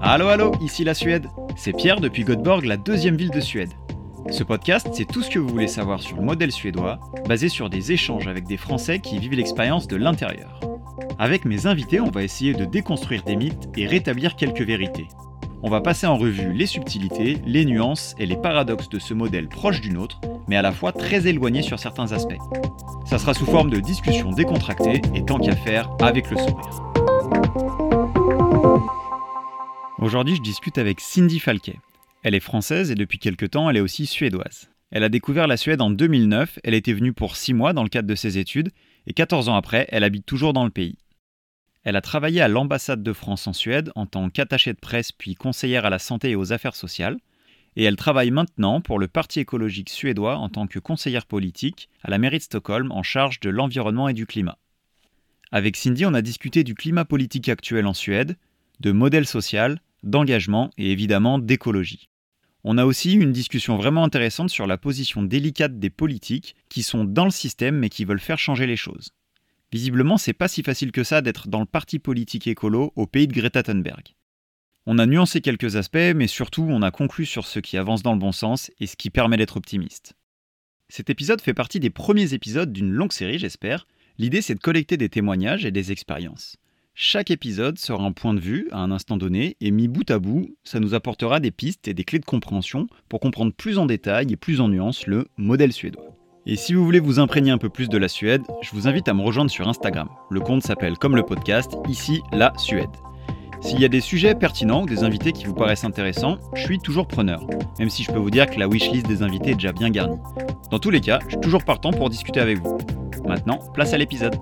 Allô, allô, ici la Suède. C'est Pierre depuis Göteborg, la deuxième ville de Suède. Ce podcast, c'est tout ce que vous voulez savoir sur le modèle suédois, basé sur des échanges avec des Français qui vivent l'expérience de l'intérieur. Avec mes invités, on va essayer de déconstruire des mythes et rétablir quelques vérités. On va passer en revue les subtilités, les nuances et les paradoxes de ce modèle proche du nôtre, mais à la fois très éloigné sur certains aspects. Ça sera sous forme de discussions décontractées et tant qu'à faire avec le sourire. Aujourd'hui, je discute avec Cindy Falquet. Elle est française et depuis quelque temps, elle est aussi suédoise. Elle a découvert la Suède en 2009, elle était venue pour 6 mois dans le cadre de ses études, et 14 ans après, elle habite toujours dans le pays. Elle a travaillé à l'ambassade de France en Suède en tant qu'attachée de presse puis conseillère à la santé et aux affaires sociales, et elle travaille maintenant pour le Parti écologique suédois en tant que conseillère politique à la mairie de Stockholm en charge de l'environnement et du climat. Avec Cindy, on a discuté du climat politique actuel en Suède, de modèle social, d'engagement et évidemment d'écologie. On a aussi eu une discussion vraiment intéressante sur la position délicate des politiques qui sont dans le système mais qui veulent faire changer les choses. Visiblement, c'est pas si facile que ça d'être dans le parti politique écolo au pays de Greta Thunberg. On a nuancé quelques aspects, mais surtout on a conclu sur ce qui avance dans le bon sens et ce qui permet d'être optimiste. Cet épisode fait partie des premiers épisodes d'une longue série, j'espère. L'idée c'est de collecter des témoignages et des expériences. Chaque épisode sera un point de vue à un instant donné et mis bout à bout, ça nous apportera des pistes et des clés de compréhension pour comprendre plus en détail et plus en nuance le modèle suédois. Et si vous voulez vous imprégner un peu plus de la Suède, je vous invite à me rejoindre sur Instagram. Le compte s'appelle comme le podcast, ici la Suède. S'il y a des sujets pertinents ou des invités qui vous paraissent intéressants, je suis toujours preneur, même si je peux vous dire que la wishlist des invités est déjà bien garnie. Dans tous les cas, je suis toujours partant pour discuter avec vous. Maintenant, place à l'épisode.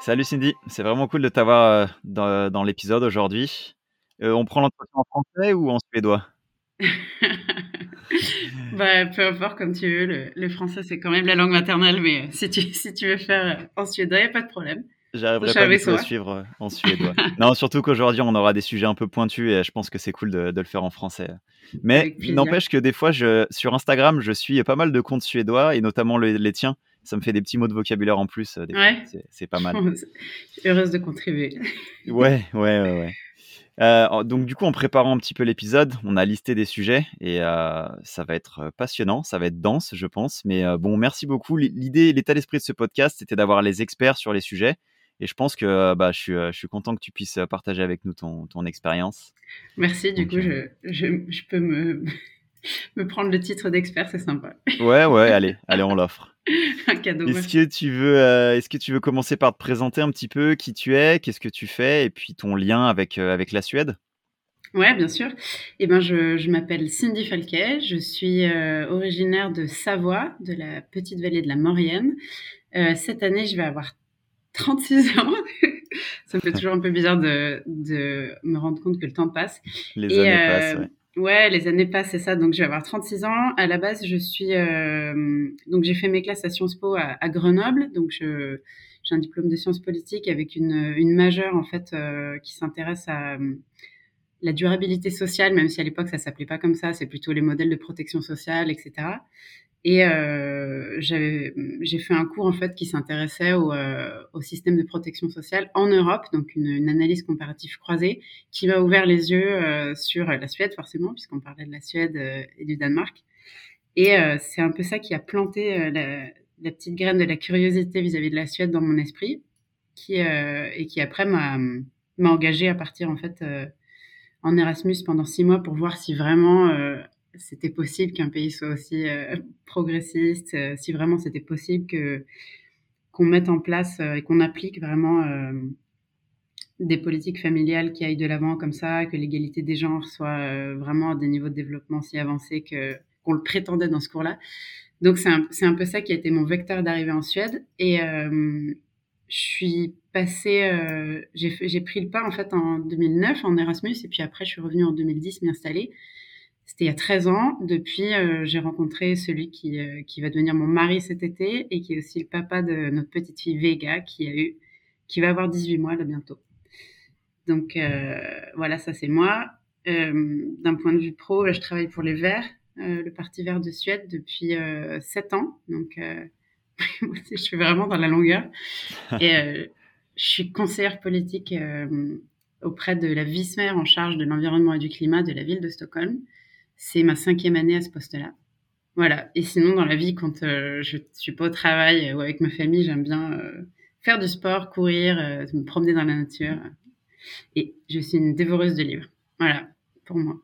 Salut Cindy, c'est vraiment cool de t'avoir euh, dans, l'épisode aujourd'hui. Euh, on prend l'entretien en français ou en suédois? Bah, peu importe, comme tu veux. Le, français, c'est quand même la langue maternelle, mais euh, si tu, si tu veux faire en suédois, il n'y a pas de problème. J'arriverai pas à le suivre euh, en suédois. non, surtout qu'aujourd'hui, on aura des sujets un peu pointus et je pense que c'est cool de, le faire en français. Mais n'empêche que des fois, je, sur Instagram, je suis pas mal de comptes suédois et notamment les tiens. Ça me fait des petits mots de vocabulaire en plus. ouais. C'est pas mal. heureuse de contribuer. ouais, ouais, ouais. ouais. Euh, donc du coup, en préparant un petit peu l'épisode, on a listé des sujets et euh, ça va être euh, passionnant, ça va être dense, je pense. Mais bon, merci beaucoup. L'idée, l'état d'esprit de ce podcast, c'était d'avoir les experts sur les sujets. Et je pense que bah, je, suis, je suis content que tu puisses partager avec nous ton, ton expérience. Merci, du coup, je, je, je, peux me, me prendre le titre d'expert, c'est sympa. Ouais, ouais, allez, allez, on l'offre. un cadeau. Est-ce que tu veux, euh, est-ce que tu veux commencer par te présenter un petit peu qui tu es, qu'est-ce que tu fais, et puis ton lien avec euh, avec la Suède? Ouais, bien sûr. Eh ben, je, je m'appelle Cindy Falquet. Je suis euh, originaire de Savoie, de la petite vallée de la Maurienne. cette année, je vais avoir 36 ans. Ça me fait toujours un peu bizarre de, de, me rendre compte que le temps passe. Les années passent. Ouais. Ouais, les années passent, c'est ça. Donc, je vais avoir 36 ans. À la base, je suis. Euh, donc, j'ai fait mes classes à Sciences Po à, Grenoble. Donc, je, j'ai un diplôme de sciences politiques avec une, une majeure, en fait, euh, qui s'intéresse à euh, la durabilité sociale, même si à l'époque, ça s'appelait pas comme ça. C'est plutôt les modèles de protection sociale, etc. Et euh, j'ai fait un cours en fait qui s'intéressait au, euh, système de protection sociale en Europe, donc une, analyse comparative croisée qui m'a ouvert les yeux euh, sur la Suède forcément, puisqu'on parlait de la Suède et du Danemark. Et c'est un peu ça qui a planté la, petite graine de la curiosité vis-à-vis -vis de la Suède dans mon esprit, et qui après m'a m'a engagé à partir en fait en Erasmus pendant six mois pour voir si vraiment c'était possible qu'un pays soit aussi euh, progressiste, euh, si vraiment c'était possible que qu'on mette en place euh, et qu'on applique vraiment des politiques familiales qui aillent de l'avant comme ça, que l'égalité des genres soit vraiment à des niveaux de développement si avancés que qu'on le prétendait dans ce cours-là. Donc c'est un, un, peu ça qui a été mon vecteur d'arrivée en Suède. Et je suis passée, j'ai pris le pas en fait en 2009 en Erasmus. Et puis après je suis revenue en 2010 m'y installer c'était il y a 13 ans. Depuis, euh, j'ai rencontré celui qui, euh, qui va devenir mon mari cet été et qui est aussi le papa de notre petite fille Vega qui a eu, qui va avoir 18 mois là bientôt. Donc euh, voilà, ça c'est moi. D'un point de vue pro, je travaille pour les Verts le Parti vert de Suède, depuis sept ans. Donc, je suis vraiment dans la longueur. Et je suis conseillère politique auprès de la vice-maire en charge de l'environnement et du climat de la ville de Stockholm. C'est ma cinquième année à ce poste-là. Voilà. Et sinon, dans la vie, quand euh, je suis pas au travail ou avec ma famille, j'aime bien euh, faire du sport, courir, euh, me promener dans la nature. Et je suis une dévoreuse de livres. Voilà, pour moi.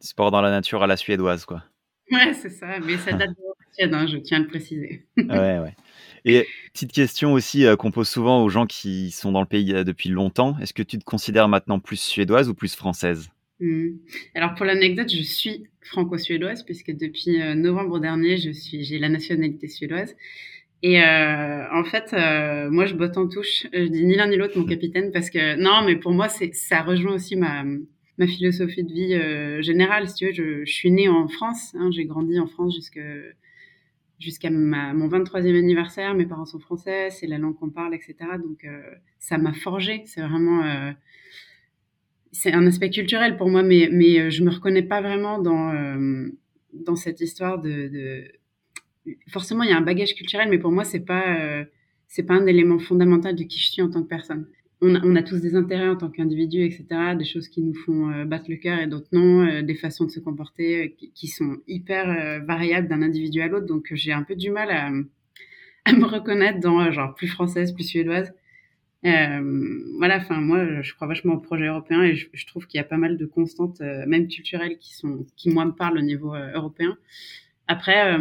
Sport dans la nature à la suédoise, quoi. Ouais, c'est ça. Mais ça date de hein, je tiens à le préciser. ouais, ouais. Et petite question aussi qu'on pose souvent aux gens qui sont dans le pays depuis longtemps. Est-ce que tu te considères maintenant plus suédoise ou plus française? Mmh. Alors pour l'anecdote, je suis franco-suédoise puisque depuis euh, novembre dernier, je suis, j'ai la nationalité suédoise. Et euh, en fait, euh, moi, je botte en touche. Je dis ni l'un ni l'autre, mon capitaine, parce que non, mais pour moi, c'est ça rejoint aussi ma ma philosophie de vie générale. Si tu veux, je, suis née en France. Hein, j'ai grandi en France jusqu'à mon 23e anniversaire. Mes parents sont français, c'est la langue qu'on parle, etc. Donc, ça m'a forgé. C'est vraiment c'est un aspect culturel pour moi, mais, mais euh, je me reconnais pas vraiment dans, euh, dans cette histoire de, Forcément, il y a un bagage culturel, mais pour moi, c'est pas, euh, pas un élément fondamental de qui je suis en tant que personne. On a, tous des intérêts en tant qu'individu, etc., des choses qui nous font battre le cœur et d'autres non, des façons de se comporter qui, qui sont hyper variables d'un individu à l'autre. Donc, j'ai un peu du mal à, à me reconnaître dans genre plus française, plus suédoise. Euh, voilà, enfin moi, je crois vachement au projet européen et je, je trouve qu'il y a pas mal de constantes, euh, même culturelles, qui sont, qui moi me parlent au niveau euh, européen. Après,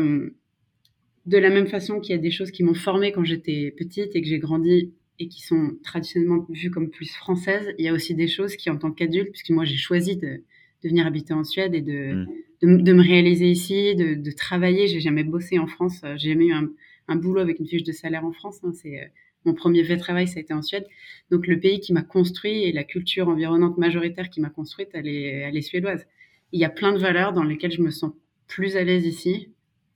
de la même façon qu'il y a des choses qui m'ont formée quand j'étais petite et que j'ai grandi et qui sont traditionnellement vues comme plus françaises, il y a aussi des choses qui, en tant qu'adulte, puisque moi j'ai choisi de, de, venir habiter en Suède et de, mmh. de, de, me réaliser ici, de, de travailler. J'ai jamais bossé en France, j'ai jamais eu un, un, boulot avec une fiche de salaire en France. Hein, c'est mon premier vrai travail, ça a été en Suède. Donc, le pays qui m'a construit et la culture environnante majoritaire qui m'a construite, elle est, elle est suédoise. Il y a plein de valeurs dans lesquelles je me sens plus à l'aise ici.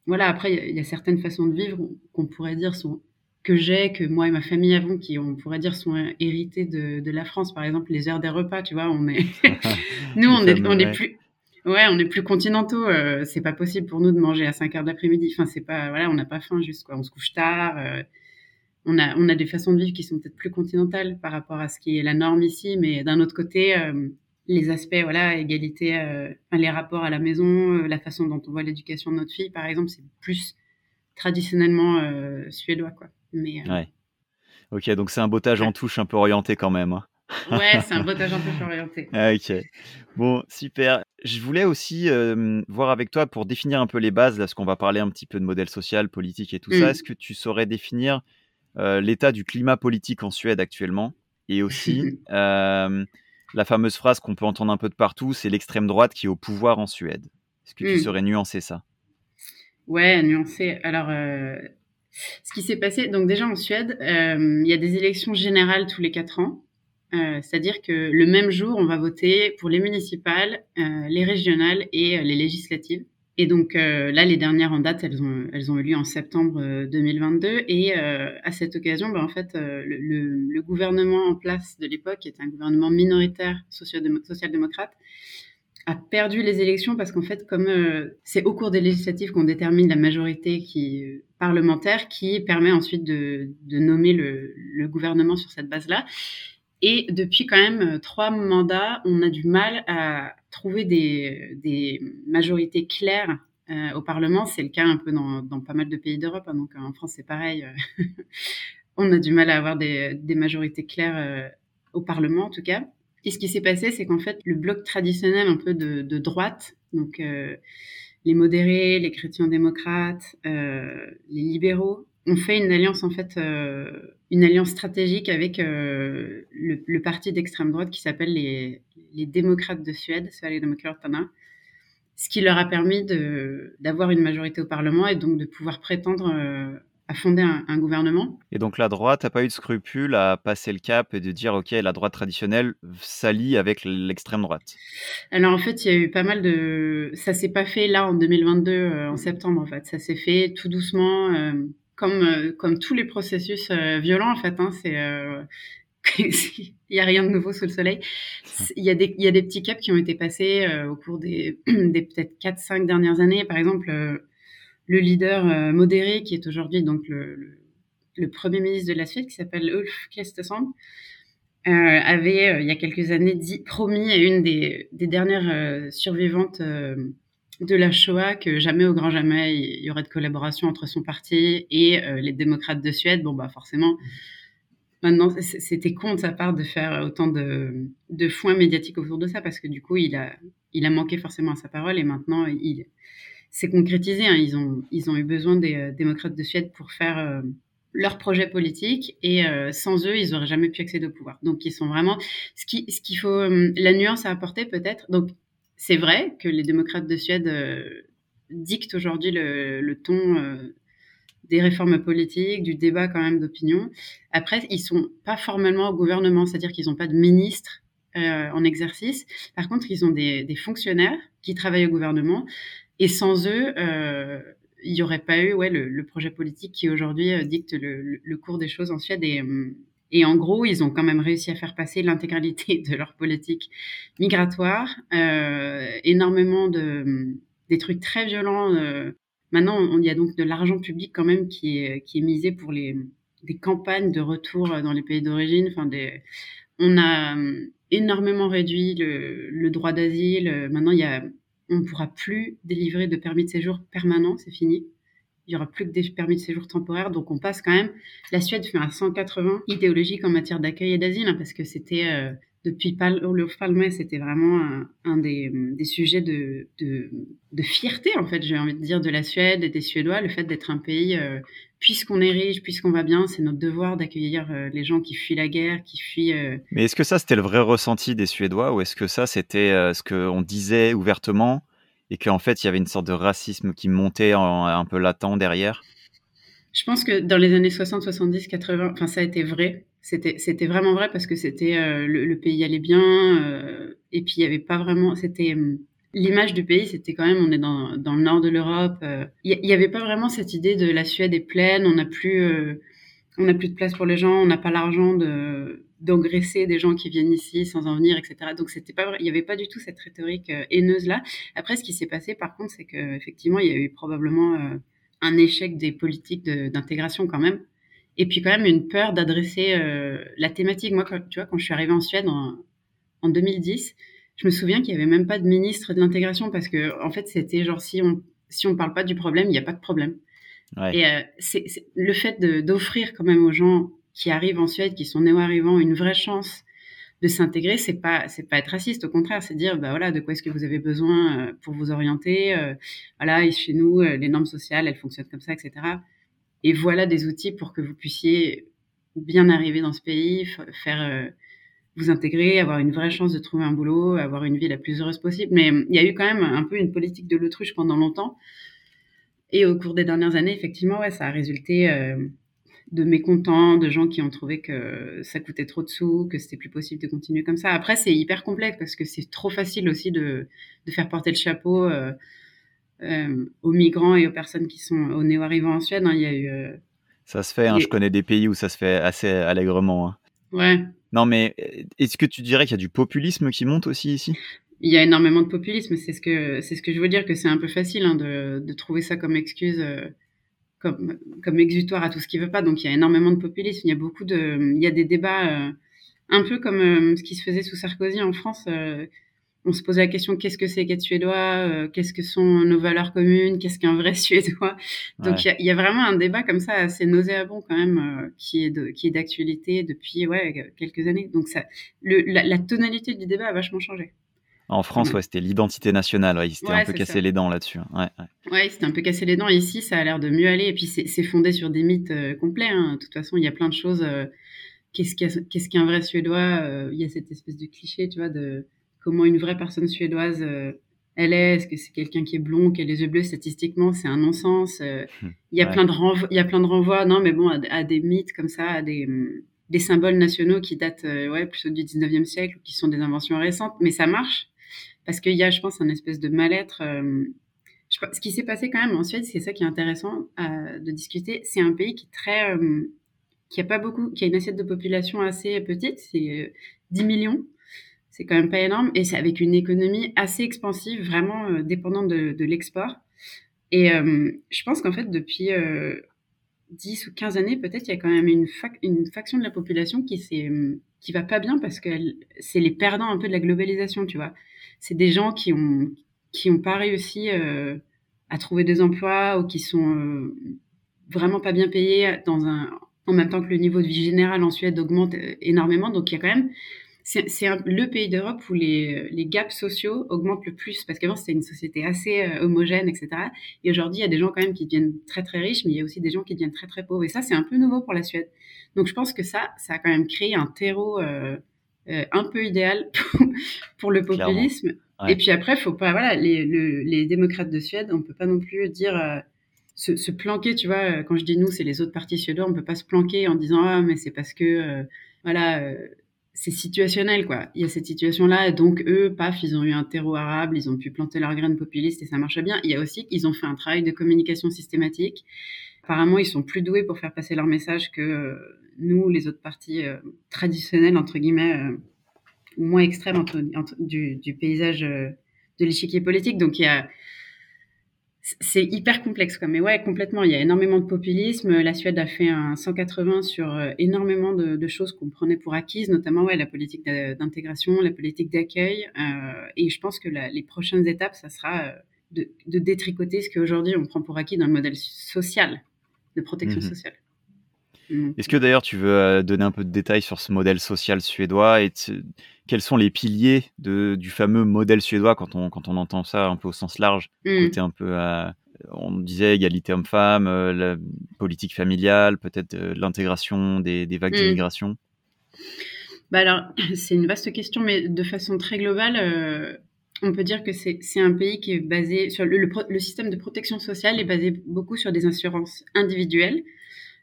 Voilà, après, il y, a certaines façons de vivre qu'on pourrait dire sont que j'ai, que moi et ma famille avons, qui on pourrait dire sont héritées de, de la France. Par exemple, les heures des repas, tu vois, on est, nous, on est, on est plus, ouais, on est plus continentaux. Euh, c'est pas possible pour nous de manger à 5 heures d'après-midi. Enfin, c'est pas, voilà, on n'a pas faim juste quoi. On se couche tard. Euh, on a, on a des façons de vivre qui sont peut-être plus continentales par rapport à ce qui est la norme ici, mais d'un autre côté, euh, les aspects, voilà, égalité, euh, les rapports à la maison, euh, la façon dont on voit l'éducation de notre fille, par exemple, c'est plus traditionnellement suédois, quoi. Mais, ouais. Ok, donc c'est un bottage en touche un peu orienté quand même. Hein. ouais, c'est un bottage en touche orienté. Ah, ok. Bon, super. Je voulais aussi voir avec toi pour définir un peu les bases, là, ce qu'on va parler un petit peu de modèle social, politique et tout ça. Mmh. Est-ce que tu saurais définir l'état du climat politique en Suède actuellement et aussi euh, la fameuse phrase qu'on peut entendre un peu de partout, c'est l'extrême droite qui est au pouvoir en Suède. Est-ce que tu hmm. saurais nuancer ça? Ouais, nuancer. Alors, euh, ce qui s'est passé, donc déjà en Suède, il y a des élections générales tous les quatre ans. C'est-à-dire que le même jour, on va voter pour les municipales, les régionales et les législatives. Et donc euh, là, les dernières en date, elles ont, elles ont eu lieu en septembre 2022. Euh, et euh, à cette occasion, ben, en fait, le, le, gouvernement en place de l'époque, qui était un gouvernement minoritaire social-démocrate, a perdu les élections parce qu'en fait, comme c'est au cours des législatives qu'on détermine la majorité qui, parlementaire qui permet ensuite de, de nommer le, le, gouvernement sur cette base-là. Et depuis quand même trois mandats, on a du mal à trouver des, majorités claires euh, au Parlement. C'est le cas un peu dans, pas mal de pays d'Europe. Hein, donc en France, c'est pareil. on a du mal à avoir des, majorités claires euh, au Parlement, en tout cas. Et ce qui s'est passé, c'est qu'en fait, le bloc traditionnel un peu de, droite, donc euh, les modérés, les chrétiens démocrates, les libéraux, ont fait une alliance en fait, une alliance stratégique avec le, le, parti d'extrême droite qui s'appelle les, les démocrates de Suède, Sverigedemokraterna, ce qui leur a permis d'avoir une majorité au Parlement et donc de pouvoir prétendre euh, à fonder un, gouvernement. Et donc la droite n'a pas eu de scrupule à passer le cap et de dire ok la droite traditionnelle s'allie avec l'extrême droite. Alors en fait il y a eu pas mal de ça s'est pas fait là en 2022 euh, en septembre en fait ça s'est fait tout doucement euh, comme comme tous les processus violents en fait hein, c'est il n'y a rien de nouveau sous le soleil. Il y, a des, il y a des petits caps qui ont été passés au cours des, des peut-être 4-5 dernières années. Par exemple, le leader modéré qui est aujourd'hui donc le, le, premier ministre de la Suède, qui s'appelle Ulf euh, avait, euh, il y a quelques années, dit, promis à une des, des dernières euh, survivantes de la Shoah que jamais au grand jamais il y aurait de collaboration entre son parti et les démocrates de Suède. Bon, bah forcément, maintenant, c'était con de sa part de faire autant de, de foin médiatique autour de ça parce que du coup, il a, il a manqué forcément à sa parole et maintenant, il s'est concrétisé. Hein. Ils, ont, ils ont eu besoin des démocrates de Suède pour faire leur projet politique et euh, sans eux, ils n'auraient jamais pu accéder au pouvoir. Donc, ils sont vraiment ce qui ce qu'il faut euh, la nuance à apporter peut-être. Donc, c'est vrai que les démocrates de Suède euh, dictent aujourd'hui le, ton des réformes politiques, du débat quand même d'opinion. Après, ils sont pas formellement au gouvernement, c'est-à-dire qu'ils n'ont pas de ministre en exercice. Par contre, ils ont des, fonctionnaires qui travaillent au gouvernement et sans eux, il n'y aurait pas eu ouais, le, projet politique qui aujourd'hui euh, dicte le, cours des choses en Suède. Euh, et, en gros, ils ont quand même réussi à faire passer l'intégralité de leur politique migratoire, euh, énormément de des trucs très violents. maintenant, il y a donc de l'argent public quand même qui est, qui est misé pour les des campagnes de retour dans les pays d'origine. Enfin, des, on a énormément réduit le, le droit d'asile. Maintenant, il y a on ne pourra plus délivrer de permis de séjour permanent, c'est fini. Il y aura plus que des permis de séjour temporaires, donc on passe quand même. La Suède fait un 180 idéologique en matière d'accueil et d'asile, hein, parce que c'était euh, depuis Pal Palme, c'était vraiment un, des, sujets de, fierté, en fait, j'ai envie de dire, de la Suède et des Suédois, le fait d'être un pays, euh, puisqu'on est riche, puisqu'on va bien, c'est notre devoir d'accueillir euh, les gens qui fuient la guerre, qui fuient... Mais est-ce que ça, c'était le vrai ressenti des Suédois, ou est-ce que ça, c'était ce qu'on disait ouvertement, et qu'en fait, il y avait une sorte de racisme qui montait un peu latent derrière? Je pense que dans les années 60, 70, 80, enfin, ça a été vrai. C'était c'était vraiment vrai parce que c'était euh, le, pays allait bien euh, et puis il y avait pas vraiment c'était hum, l'image du pays c'était quand même on est dans, dans le nord de l'Europe euh, il y, avait pas vraiment cette idée de la Suède est pleine on n'a plus on n'a plus de place pour les gens on n'a pas l'argent de d'engraisser des gens qui viennent ici sans en venir etc donc c'était pas vrai il y avait pas du tout cette rhétorique haineuse là après ce qui s'est passé par contre c'est que effectivement il y a eu probablement un échec des politiques d'intégration quand même et puis quand même une peur d'adresser euh, la thématique. Moi, quand, tu vois, quand je suis arrivée en Suède en, en 2010, je me souviens qu'il y avait même pas de ministre de l'intégration parce que en fait, c'était genre si on si on parle pas du problème, il n'y a pas de problème. Ouais. Et euh, c'est le fait d'offrir quand même aux gens qui arrivent en Suède, qui sont néo-arrivants, une vraie chance de s'intégrer, c'est pas c'est pas être raciste, au contraire, c'est dire bah voilà de quoi est-ce que vous avez besoin euh, pour vous orienter, euh, voilà chez nous les normes sociales elles fonctionnent comme ça, etc. Et voilà des outils pour que vous puissiez bien arriver dans ce pays, faire euh, vous intégrer, avoir une vraie chance de trouver un boulot, avoir une vie la plus heureuse possible. Mais euh, il y a eu quand même un peu une politique de l'autruche pendant longtemps. Et au cours des dernières années, effectivement, ouais, ça a résulté euh, de mécontents, de gens qui ont trouvé que ça coûtait trop de sous, que c'était plus possible de continuer comme ça. Après, c'est hyper complexe parce que c'est trop facile aussi de, de, faire porter le chapeau euh, aux migrants et aux personnes qui sont aux néo-arrivants en Suède. Hein, il y a eu. Euh, ça se fait. Hein, je connais des pays où ça se fait assez allègrement. Hein. Ouais. Non, mais euh, est-ce que tu dirais qu'il y a du populisme qui monte aussi ici? Il y a énormément de populisme. C'est ce que c'est ce que je veux dire que c'est un peu facile de, de, trouver ça comme excuse. Comme, comme exutoire à tout ce qui veut pas. Donc il y a énormément de populisme. Il y a beaucoup de, il y a des débats un peu comme ce qui se faisait sous Sarkozy en France on se pose la question qu'est-ce que c'est qu'être suédois, euh, qu'est-ce que sont nos valeurs communes, qu'est-ce qu'un vrai suédois? Donc il y, a vraiment un débat comme ça assez nauséabond quand même euh, qui est qui est d'actualité depuis ouais quelques années. Donc ça, la, tonalité du débat a vachement changé. En France, ouais, c'était l'identité nationale. Ouais, il s'était un peu cassé les dents là-dessus. Hein. Ouais, ouais. ouais c'était un peu cassé les dents. Ici, ça a l'air de mieux aller. Et puis, c'est fondé sur des mythes euh, complets. Hein. De toute façon, il y a plein de choses. Qu'est-ce qu'un vrai Suédois Il y a cette espèce de cliché, tu vois, de comment une vraie personne suédoise euh, elle est, est-ce que c'est quelqu'un qui est blond, qui a les yeux bleus, statistiquement, c'est un non-sens. Euh, hum, il y a plein de renvois, il y a plein de renvois, non, mais bon, à, des mythes comme ça, à des, des symboles nationaux qui datent, euh, ouais, plutôt du 19e siècle, qui sont des inventions récentes, mais ça marche. Parce qu'il y a, je pense, un espèce de mal-être. ce qui s'est passé quand même en Suède, c'est ça qui est intéressant de discuter. C'est un pays qui est très qui a pas beaucoup, qui a une assiette de population assez petite, c'est 10 millions. C'est quand même pas énorme et c'est avec une économie assez expansive, vraiment dépendante de, l'export. Et je pense qu'en fait, depuis 10 ou 15 années, peut-être, il y a quand même une, faction de la population qui s'est qui va pas bien parce que c'est les perdants un peu de la globalisation, tu vois. C'est des gens qui ont qui ont pas réussi euh, à trouver des emplois ou qui sont euh, vraiment pas bien payés dans un en même temps que le niveau de vie général en Suède augmente euh, énormément. Donc il y a quand même c'est le pays d'Europe où les, les, gaps sociaux augmentent le plus parce qu'avant c'était une société assez homogène, etc. Et aujourd'hui il y a des gens quand même qui deviennent très très riches, mais il y a aussi des gens qui deviennent très très pauvres. Et ça c'est un peu nouveau pour la Suède. Donc je pense que ça, ça a quand même créé un terreau un peu idéal pour, le populisme. Et puis après, faut pas, voilà, les, les, démocrates de Suède, on peut pas non plus dire euh, se, se, planquer, tu vois. Quand je dis nous, c'est les autres partis suédois, on peut pas se planquer en disant ah mais c'est parce que voilà c'est situationnel, quoi. Il y a cette situation-là, donc eux, paf, ils ont eu un terreau arabe, ils ont pu planter leurs graines populistes et ça marche bien. Il y a aussi qu'ils ont fait un travail de communication systématique. Apparemment, ils sont plus doués pour faire passer leur message que euh, nous, les autres partis euh, traditionnels, entre guillemets, euh, ou moins extrêmes du, paysage de l'échiquier politique. Donc c'est hyper complexe. Mais ouais, complètement. Il y a énormément de populisme. La Suède a fait un 180 sur énormément de, choses qu'on prenait pour acquises, notamment ouais, la politique d'intégration, la politique d'accueil. Et je pense que les prochaines étapes, ça sera euh, de, détricoter ce qu'aujourd'hui on prend pour acquis dans le modèle social, de protection mmh sociale. Mmh. Est-ce que d'ailleurs tu veux donner un peu de détails sur ce modèle social suédois et quels sont les piliers de, du fameux modèle suédois quand on, quand on entend ça un peu au sens large mmh. Côté un peu, on disait égalité homme-femme, euh, la politique familiale, peut-être euh, l'intégration des, des, vagues mmh. d'immigration? Bah alors, c'est une vaste question, mais de façon très globale, euh, on peut dire que c'est un pays qui est basé sur le, système de protection sociale est basé beaucoup sur des assurances individuelles.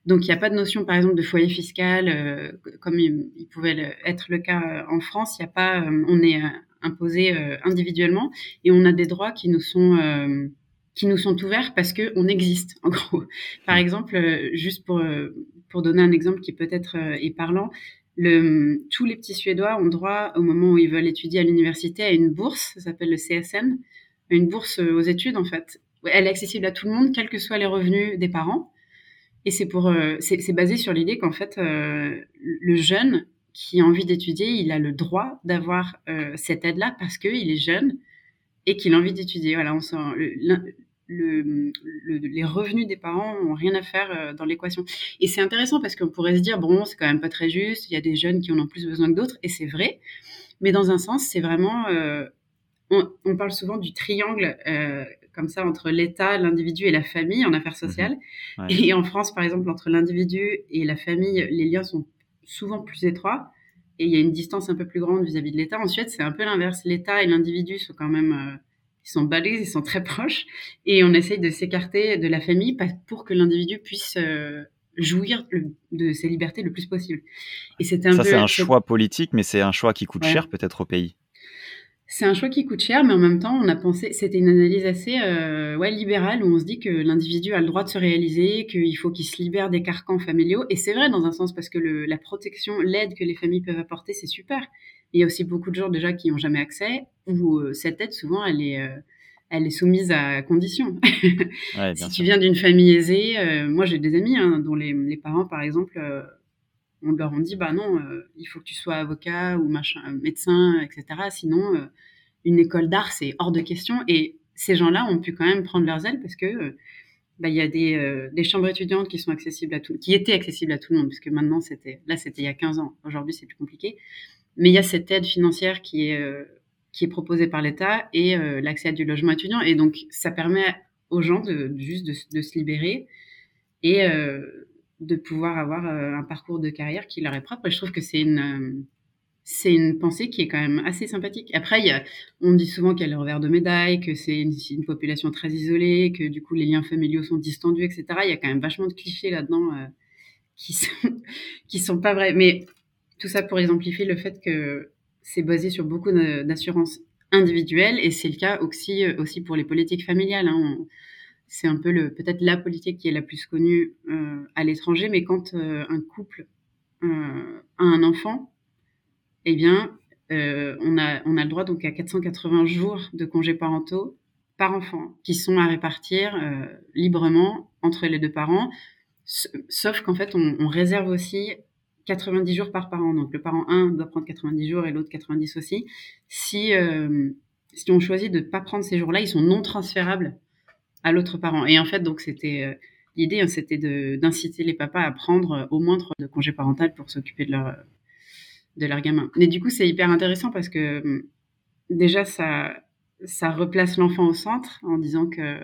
Donc, il n'y a pas de notion, par exemple, de foyer fiscal, euh, comme il, pouvait être le cas euh, en France. Il n'y a pas, euh, on est imposé individuellement et on a des droits qui nous sont qui nous sont ouverts parce que on existe. En gros, par exemple, juste pour pour donner un exemple qui peut-être est parlant, le, tous les petits Suédois ont droit, au moment où ils veulent étudier à l'université, à une bourse, ça s'appelle le CSN, une bourse aux études en fait. Elle est accessible à tout le monde, quels que soient les revenus des parents. Et c'est pour, euh, c'est basé sur l'idée qu'en fait, euh, le jeune qui a envie d'étudier, il a le droit d'avoir euh, cette aide-là parce qu'il est jeune et qu'il a envie d'étudier. Voilà, on le, les revenus des parents ont rien à faire dans l'équation. Et c'est intéressant parce qu'on pourrait se dire bon, c'est quand même pas très juste. Il y a des jeunes qui en ont plus besoin que d'autres, et c'est vrai. Mais dans un sens, c'est vraiment on, on, parle souvent du triangle euh, comme ça entre l'État, l'individu et la famille en affaires sociales. Mhm. Et en France, par exemple, entre l'individu et la famille, les liens sont souvent plus étroits et il y a une distance un peu plus grande vis-à-vis de l'État. En Suède, c'est un peu l'inverse. L'État et l'individu sont quand même, euh, ils sont balises, ils sont très proches et on essaye de s'écarter de la famille pour que l'individu puisse euh, jouir de ses libertés le plus possible. Et c'est un ça, c'est un choix politique, mais c'est un choix qui coûte cher peut-être au pays. C'est un choix qui coûte cher, mais en même temps, on a pensé, c'était une analyse assez euh, ouais, libérale où on se dit que l'individu a le droit de se réaliser, qu'il faut qu'il se libère des carcans familiaux. Et c'est vrai dans un sens parce que le, la protection, l'aide que les familles peuvent apporter, c'est super. Il y a aussi beaucoup de gens déjà qui n'ont jamais accès, où euh, cette aide, souvent, elle est, euh, elle est soumise à conditions. Ouais, si tu viens d'une famille aisée, euh, moi j'ai des amis hein, dont les, les, parents, par exemple, on leur a dit bah non, il faut que tu sois avocat ou machin, médecin, etc. Sinon, une école d'art c'est hors de question. Et ces gens-là ont pu quand même prendre leurs ailes parce que bah, il y a des, des, chambres étudiantes qui sont accessibles à tout, qui étaient accessibles à tout le monde, puisque maintenant c'était, là c'était il y a 15 ans. Aujourd'hui c'est plus compliqué. Mais il y a cette aide financière qui est qui est proposée par l'État et l'accès à du logement étudiant. Et donc ça permet aux gens de, juste de, de se libérer et de pouvoir avoir euh, un parcours de carrière qui leur est propre. Et je trouve que c'est une, euh, c'est une pensée qui est quand même assez sympathique. Après, il y a, on dit souvent qu'il y a le revers de médaille, que c'est une, population très isolée, que du coup les liens familiaux sont distendus, etc. Il y a quand même vachement de clichés là-dedans euh, qui sont qui sont pas vrais. Mais tout ça pour exemplifier le fait que c'est basé sur beaucoup d'assurances individuelles et c'est le cas aussi aussi pour les politiques familiales. Hein c'est un peu le peut-être la politique qui est la plus connue à l'étranger, mais quand un couple a un enfant, eh bien, on, a, on a le droit donc à 480 jours de congés parentaux par enfant qui sont à répartir librement entre les deux parents, sauf qu'en fait, on, réserve aussi 90 jours par parent. Donc le parent 1 doit prendre 90 jours et l'autre 90 aussi. Si, euh, si on choisit de ne pas prendre ces jours-là, ils sont non transférables à l'autre parent. Et en fait, donc c'était euh, l'idée, hein, c'était d'inciter les papas à prendre euh, au moins trois de congé parental pour s'occuper de leur de leur gamin. Mais du coup, c'est hyper intéressant parce que déjà ça ça replace l'enfant au centre en disant que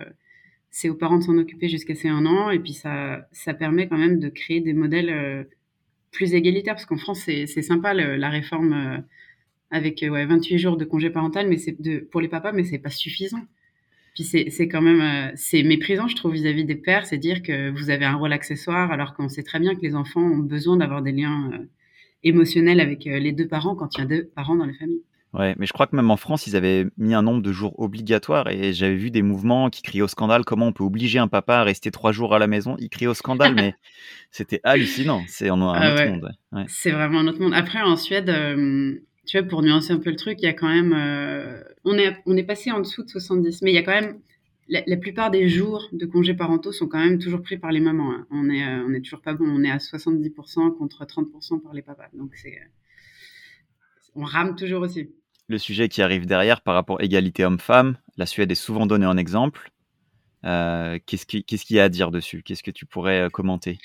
c'est aux parents de s'en occuper jusqu'à ses un an et puis ça ça permet quand même de créer des modèles plus égalitaire, parce qu'en France, c'est sympa la réforme euh, avec ouais, 28 jours de congé parental, mais c'est pour les papas, mais c'est pas suffisant. Puis c'est quand même euh, c'est méprisant, je trouve, vis-à-vis des pères, c'est dire que vous avez un rôle accessoire, alors qu'on sait très bien que les enfants ont besoin d'avoir des liens euh, émotionnels avec les deux parents quand il y a deux parents dans la famille. Ouais, mais je crois que même en France, ils avaient mis un nombre de jours obligatoire et j'avais vu des mouvements qui criaient au scandale. Comment on peut obliger un papa à rester trois jours à la maison? Il criait au scandale, mais c'était hallucinant. C'est un ah autre monde. C'est vraiment un autre monde. Après, en Suède, euh, tu vois, pour nuancer un peu le truc, il y a quand même. Euh, on, est, on est passé en dessous de 70, mais il y a quand même. La, plupart des jours de congés parentaux sont quand même toujours pris par les mamans. Hein. On est, euh, on est toujours pas bon. On est à 70% contre 30% par les papas. Donc c'est. On rame toujours aussi le sujet qui arrive derrière par rapport à égalité homme-femme. La Suède est souvent donnée en exemple. Euh, qu'est-ce qu'il y a à dire dessus? Qu'est-ce que tu pourrais euh, commenter?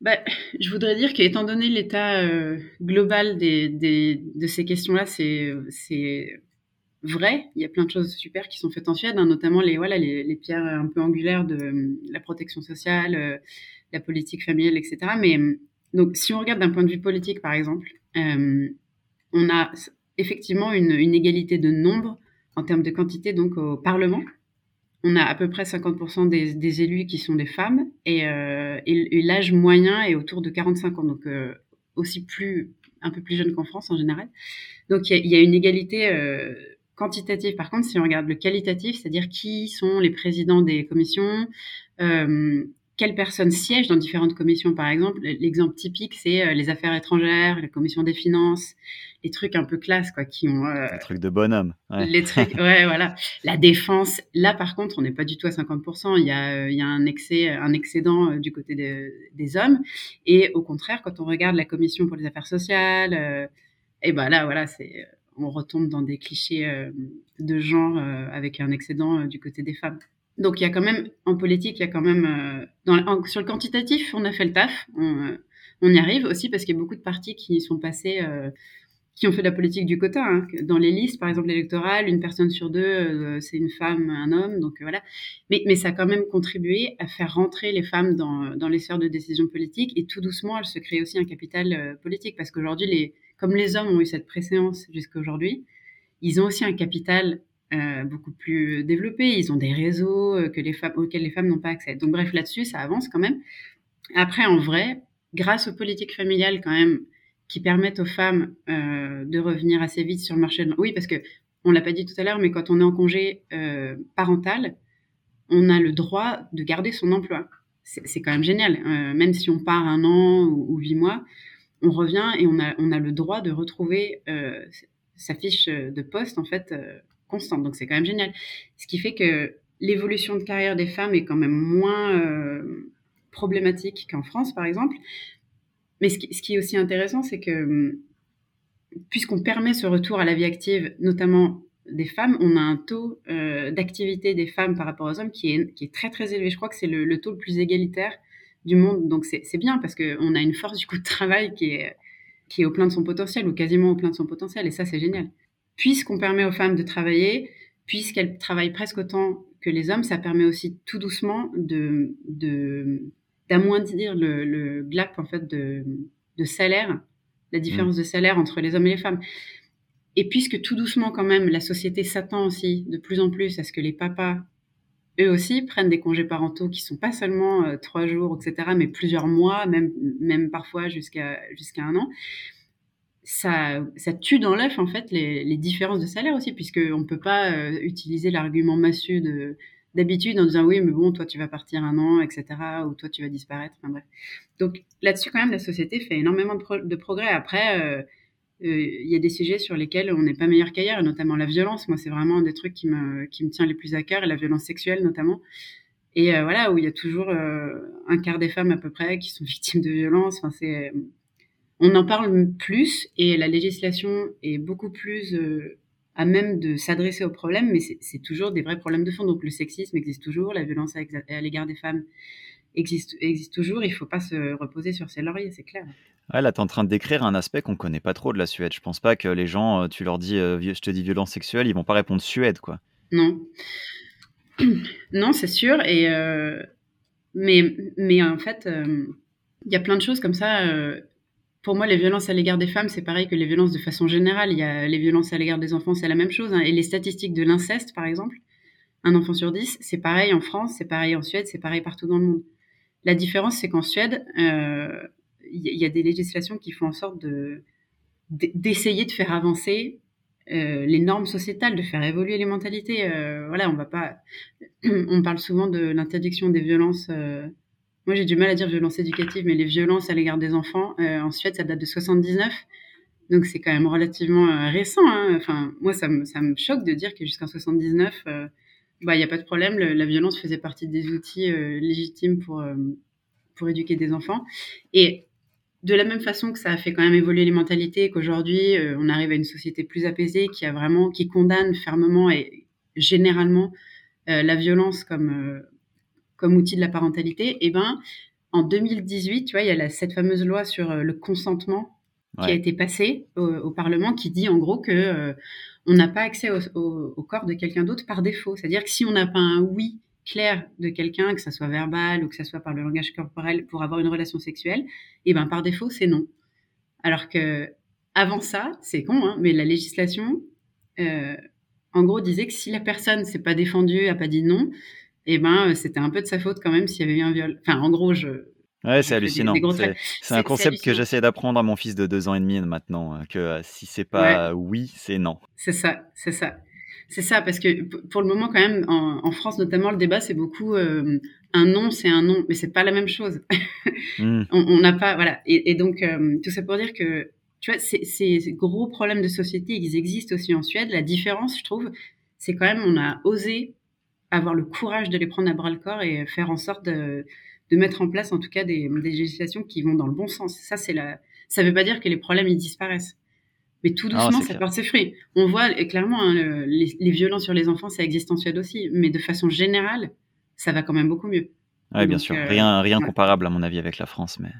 Bah, je voudrais dire qu'étant donné l'état euh, global de ces questions-là, c'est vrai. Il y a plein de choses super qui sont faites en Suède, hein, notamment les, voilà, les, pierres un peu angulaires de la protection sociale, la politique familiale, etc. Mais donc, si on regarde d'un point de vue politique, par exemple, on a effectivement une, égalité de nombre en termes de quantité donc au Parlement. On a à peu près 50% des, élus qui sont des femmes euh, et, l'âge moyen est autour de 45 ans, donc euh, aussi plus un peu plus jeune qu'en France en général. Donc il y, a une égalité euh, quantitative. Par contre, si on regarde le qualitatif, c'est-à-dire qui sont les présidents des commissions, quelles personnes siègent dans différentes commissions, par exemple. L'exemple typique, c'est euh, les affaires étrangères, la commission des finances, les trucs un peu classe, quoi, qui ont. Euh, les trucs de bonhomme. Les trucs, ouais, voilà. La défense. Là, par contre, on n'est pas du tout à 50%. Il y a, euh, il y a un excès, un excédent du côté des hommes. Et au contraire, quand on regarde la commission pour les affaires sociales, et eh ben là, voilà, c'est, on retombe dans des clichés de genre avec un excédent du côté des femmes. Donc il y a quand même en politique, il y a quand même euh, sur le quantitatif, on a fait le taf, on, euh, y arrive aussi parce qu'il y a beaucoup de partis qui sont passés, euh, qui ont fait de la politique du quota. Hein. Dans les listes, par exemple électorales, une personne sur deux, c'est une femme, un homme, donc voilà. Mais, ça a quand même contribué à faire rentrer les femmes dans, dans les sphères de décision politique et tout doucement, elles se créent aussi un capital politique parce qu'aujourd'hui, les, comme les hommes ont eu cette préséance jusqu'à aujourd'hui, ils ont aussi un capital euh, beaucoup plus développés. Ils ont des réseaux euh, auxquels les femmes n'ont pas accès. Donc bref, là-dessus, ça avance quand même. Après, en vrai, grâce aux politiques familiales quand même qui permettent aux femmes euh, de revenir assez vite sur le marché de Oui, parce que on l'a pas dit tout à l'heure, mais quand on est en congé parental, on a le droit de garder son emploi. C'est quand même génial. même si on part un an ou, huit mois, on revient et on a, on a le droit de retrouver sa fiche de poste en fait constante. Donc c'est quand même génial. Ce qui fait que l'évolution de carrière des femmes est quand même moins euh, problématique qu'en France, par exemple. Mais ce qui, est aussi intéressant, c'est que hum, puisqu'on permet ce retour à la vie active, notamment des femmes, on a un taux euh, d'activité des femmes par rapport aux hommes qui est, qui est très très élevé. Je crois que c'est le, taux le plus égalitaire du monde. Donc c'est bien parce qu'on a une force du coup de travail qui est, qui est au plein de son potentiel ou quasiment au plein de son potentiel. Et ça, c'est génial puisqu'on permet aux femmes de travailler, puisqu'elles travaillent presque autant que les hommes, ça permet aussi tout doucement de, d'amoindrir le, le, gap en fait de, salaire, la différence mmh. de salaire entre les hommes et les femmes. Et puisque tout doucement quand même la société s'attend aussi de plus en plus à ce que les papas eux aussi prennent des congés parentaux qui sont pas seulement euh, trois jours, etc., mais plusieurs mois, même, même parfois jusqu'à un an ça, ça tue dans l'œuf en fait les, les, différences de salaire aussi, puisqu'on ne peut pas euh, utiliser l'argument massue de d'habitude en disant oui, mais bon, toi tu vas partir un an, etc. Ou toi tu vas disparaître. Bref. Donc là-dessus quand même, la société fait énormément de, progrès. Après, euh, il y a des sujets sur lesquels on n'est pas meilleur qu'ailleurs, notamment la violence. Moi, c'est vraiment un des trucs qui me, qui me tient les plus à cœur, la violence sexuelle notamment. Et voilà, où il y a toujours un quart des femmes à peu près qui sont victimes de violences. Enfin, on en parle plus et la législation est beaucoup plus euh, à même de s'adresser aux problèmes, mais c'est toujours des vrais problèmes de fond. Donc le sexisme existe toujours, la violence à, l'égard des femmes existe, existe toujours. Il ne faut pas se reposer sur ses lauriers, c'est clair. Ouais, là, tu es en train de décrire un aspect qu'on ne connaît pas trop de la Suède. Je pense pas que les gens, euh, tu leur dis, euh, je te dis violence sexuelle, ils vont pas répondre Suède, quoi. Non. non, c'est sûr. Et mais, mais en fait, il y a plein de choses comme ça pour moi, les violences à l'égard des femmes, c'est pareil que les violences de façon générale. Il y a les violences à l'égard des enfants, c'est la même chose. Hein. Et les statistiques de l'inceste, par exemple, un enfant sur dix, c'est pareil en France, c'est pareil en Suède, c'est pareil partout dans le monde. La différence, c'est qu'en Suède, euh, il y, a des législations qui font en sorte de d'essayer de faire avancer euh, les normes sociétales, de faire évoluer les mentalités. Euh, voilà, on va pas. on parle souvent de l'interdiction des violences moi, j'ai du mal à dire violence éducative, mais les violences à l'égard des enfants, euh, en Suède, ça date de 79. Donc, c'est quand même relativement euh, récent. Hein. Enfin, moi, ça me, ça me choque de dire que jusqu'en 79, euh, bah, il n'y a pas de problème. la violence faisait partie des outils légitimes pour, pour éduquer des enfants. Et de la même façon que ça a fait quand même évoluer les mentalités, qu'aujourd'hui, on arrive à une société plus apaisée, qui a vraiment, qui condamne fermement et généralement la violence comme comme outil de la parentalité, et eh ben en 2018, tu vois, il y a cette fameuse loi sur euh, le consentement qui a été passée au, Parlement qui dit en gros que euh, on n'a pas accès au, corps de quelqu'un d'autre par défaut. C'est-à-dire que si on n'a pas un oui clair de quelqu'un, que ça soit verbal ou que ça soit par le langage corporel pour avoir une relation sexuelle, et eh ben par défaut c'est non. Alors que avant ça, c'est con, hein, mais la législation, euh, en gros, disait que si la personne s'est pas défendue, a pas dit non, et eh ben c'était un peu de sa faute quand même s'il y avait eu un viol. Enfin, en gros, je. Ouais, c'est hallucinant. C'est un concept que j'essaie d'apprendre à mon fils de deux ans et demi maintenant, hein, que euh, si c'est pas oui, c'est non. C'est ça, c'est ça. C'est ça, parce que pour le moment, quand même, en, France notamment, le débat, c'est beaucoup euh, un non, c'est un non, mais c'est pas la même chose. Mmh. On n'a pas, voilà. Et, donc, tout ça pour dire que, tu vois, ces gros problèmes de société, ils existent aussi en Suède. La différence, je trouve, c'est quand même, on a osé avoir le courage de les prendre à bras le corps et faire en sorte de, mettre en place en tout cas des, législations qui vont dans le bon sens. Ça, c'est la. Ça ne veut pas dire que les problèmes ils disparaissent, mais tout doucement, ça porte ses fruits. On voit clairement hein, les, violences sur les enfants, ça existe en Suède aussi, mais de façon générale, ça va quand même beaucoup mieux. Oui, bien sûr. Euh, rien, rien comparable à mon avis avec la France, mais.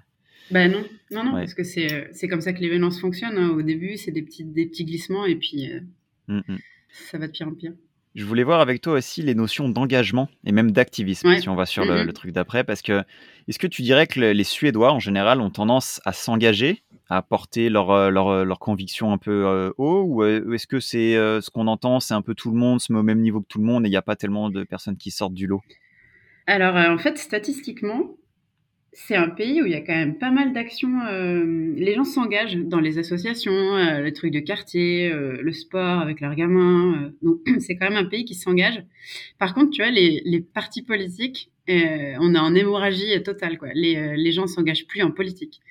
Ben non, non, non, parce que c'est comme ça que les violences fonctionnent. Hein. Au début, c'est des petits, des petits glissements et puis euh, mmh, mmh. ça va de pire en pire. Je voulais voir avec toi aussi les notions d'engagement et même d'activisme, si on va sur le, mm-hmm. truc d'après, parce que est-ce que tu dirais que les Suédois, en général, ont tendance à s'engager, à porter leurs leur, euh, leur convictions un peu euh, haut, euh, ou est-ce que c'est ce qu'on entend, c'est un peu tout le monde se met au même niveau que tout le monde et il n'y a pas tellement de personnes qui sortent du lot? Alors, en fait, statistiquement, c'est un pays où il y a quand même pas mal d'actions. Euh, les gens s'engagent dans les associations, euh, les trucs de quartier, euh, le sport avec leurs gamins. donc c'est quand même un pays qui s'engage. Par contre, tu vois, les, les partis politiques, on est en hémorragie totale. Quoi. Les, les gens s'engagent plus en politique.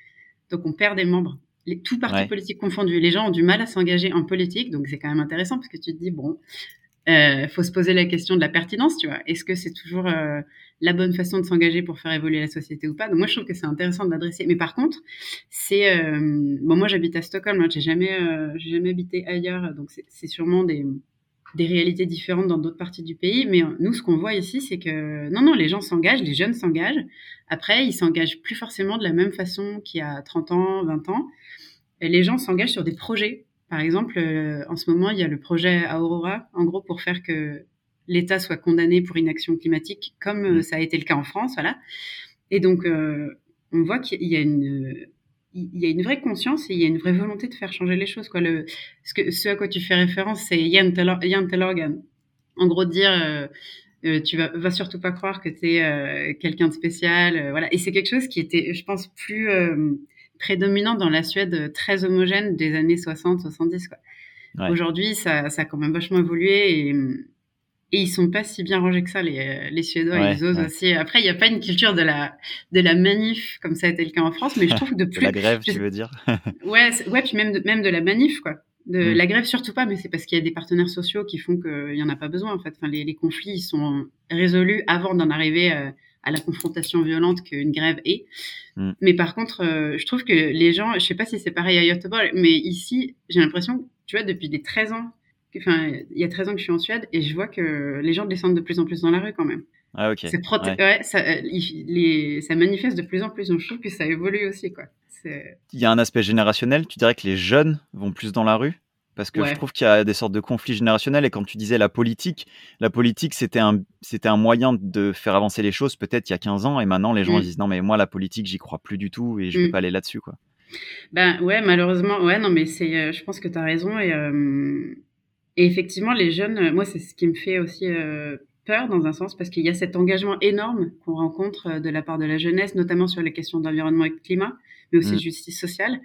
Donc on perd des membres. Les, tout partis politiques confondus. Les gens ont du mal à s'engager en politique. Donc c'est quand même intéressant parce que tu te dis, bon, il faut se poser la question de la pertinence, tu vois. Est-ce que c'est toujours la bonne façon de s'engager pour faire évoluer la société ou pas? Donc moi, je trouve que c'est intéressant de l'adresser. Mais par contre, c'est euh, bon, moi j'habite à Stockholm, hein, j'ai jamais, euh, j'ai jamais habité ailleurs, donc c'est sûrement des des réalités différentes dans d'autres parties du pays. Mais euh, nous, ce qu'on voit ici, c'est que non, non, les gens s'engagent, les jeunes s'engagent. Après, ils s'engagent plus forcément de la même façon qu'il y a 30 ans, 20 ans. Les gens s'engagent sur des projets. Par exemple, en ce moment, il y a le projet Aurora, en gros, pour faire que l'État soit condamné pour inaction climatique, comme euh, mm. ça a été le cas en France, voilà. Et donc, euh, on voit qu'il y a une il y a une vraie conscience et il y a une vraie volonté de faire changer les choses. Quoi. Le, ce, que, ce à quoi tu fais référence, c'est Yann Telorgan. En gros, dire euh, tu vas, vas surtout pas croire que tu es quelqu'un de spécial. voilà. Et c'est quelque chose qui était, je pense, plus prédominant dans la Suède très homogène des années 60-70. Aujourd'hui, ça, ça a quand même vachement évolué et et ils sont pas si bien rangés que ça, les, les Suédois. ils osent aussi. Après, il n'y a pas une culture de la, de la manif comme ça a été le cas en France, mais je trouve que de plus. la grève, tu veux dire? Ouais, ouais, puis même de, même de la manif, quoi. De mm. la grève, surtout pas, mais c'est parce qu'il y a des partenaires sociaux qui font qu'il n'y en a pas besoin, en fait. Enfin, les, les conflits, ils sont résolus avant d'en arriver euh, à la confrontation violente qu'une grève est. Mm. Mais par contre, euh, je trouve que les gens, je sais pas si c'est pareil à Göteborg, mais ici, j'ai l'impression, tu vois, depuis des 13 ans, enfin, il y a 13 ans que je suis en Suède et je vois que les gens descendent de plus en plus dans la rue quand même. Ah, ok. Ouais. ça, euh, les... ça manifeste de plus en plus. Donc, je trouve que ça évolue aussi, quoi. Il y a un aspect générationnel. Tu dirais que les jeunes vont plus dans la rue? Parce que je trouve qu'il y a des sortes de conflits générationnels et quand tu disais la politique, la politique c'était un, c'était un moyen de faire avancer les choses peut-être il y a 15 ans et maintenant les gens mm. disent non mais moi la politique j'y crois plus du tout et je ne vais mm. pas aller là-dessus quoi. Ben ouais malheureusement ouais non mais c'est euh, je pense que tu as raison et euh, et effectivement, les jeunes, euh, moi, c'est ce qui me fait aussi peur dans un sens, parce qu'il y a cet engagement énorme qu'on rencontre de la part de la jeunesse, notamment sur les questions d'environnement et de climat, mais aussi de mmh. justice sociale.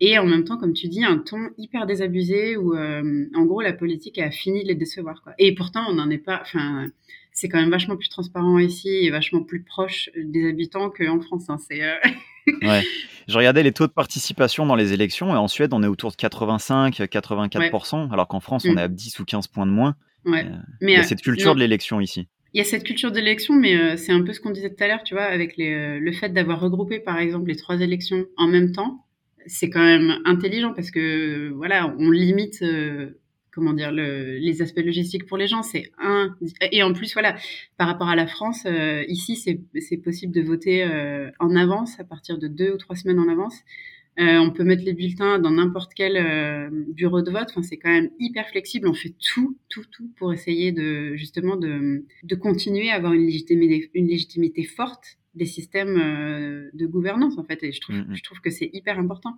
Et en même temps, comme tu dis, un ton hyper désabusé où, en gros, la politique a fini de les décevoir. Quoi. Et pourtant, on n'en est pas. Enfin, c'est quand même vachement plus transparent ici et vachement plus proche des habitants qu'en France. Hein. C'est. ouais. Je regardais les taux de participation dans les élections et en Suède, on est autour de 85-84%, alors qu'en France, on mm. est à 10 ou 15 points de moins. Ouais. Euh, mais il y a euh, cette culture de l'élection ici. Il y a cette culture de l'élection, mais euh, c'est un peu ce qu'on disait tout à l'heure, tu vois, avec les, le fait d'avoir regroupé, par exemple, les trois élections en même temps. C'est quand même intelligent parce que, voilà, on limite comment dire le, les aspects logistiques pour les gens. C'est un et en plus voilà par rapport à la France euh, ici c'est possible de voter euh, en avance à partir de deux ou trois semaines en avance. Euh, on peut mettre les bulletins dans n'importe quel bureau de vote. Enfin c'est quand même hyper flexible. On fait tout tout tout pour essayer de justement de, de continuer à avoir une légitimité une légitimité forte des systèmes de gouvernance en fait et je trouve mmh, je trouve que c'est hyper important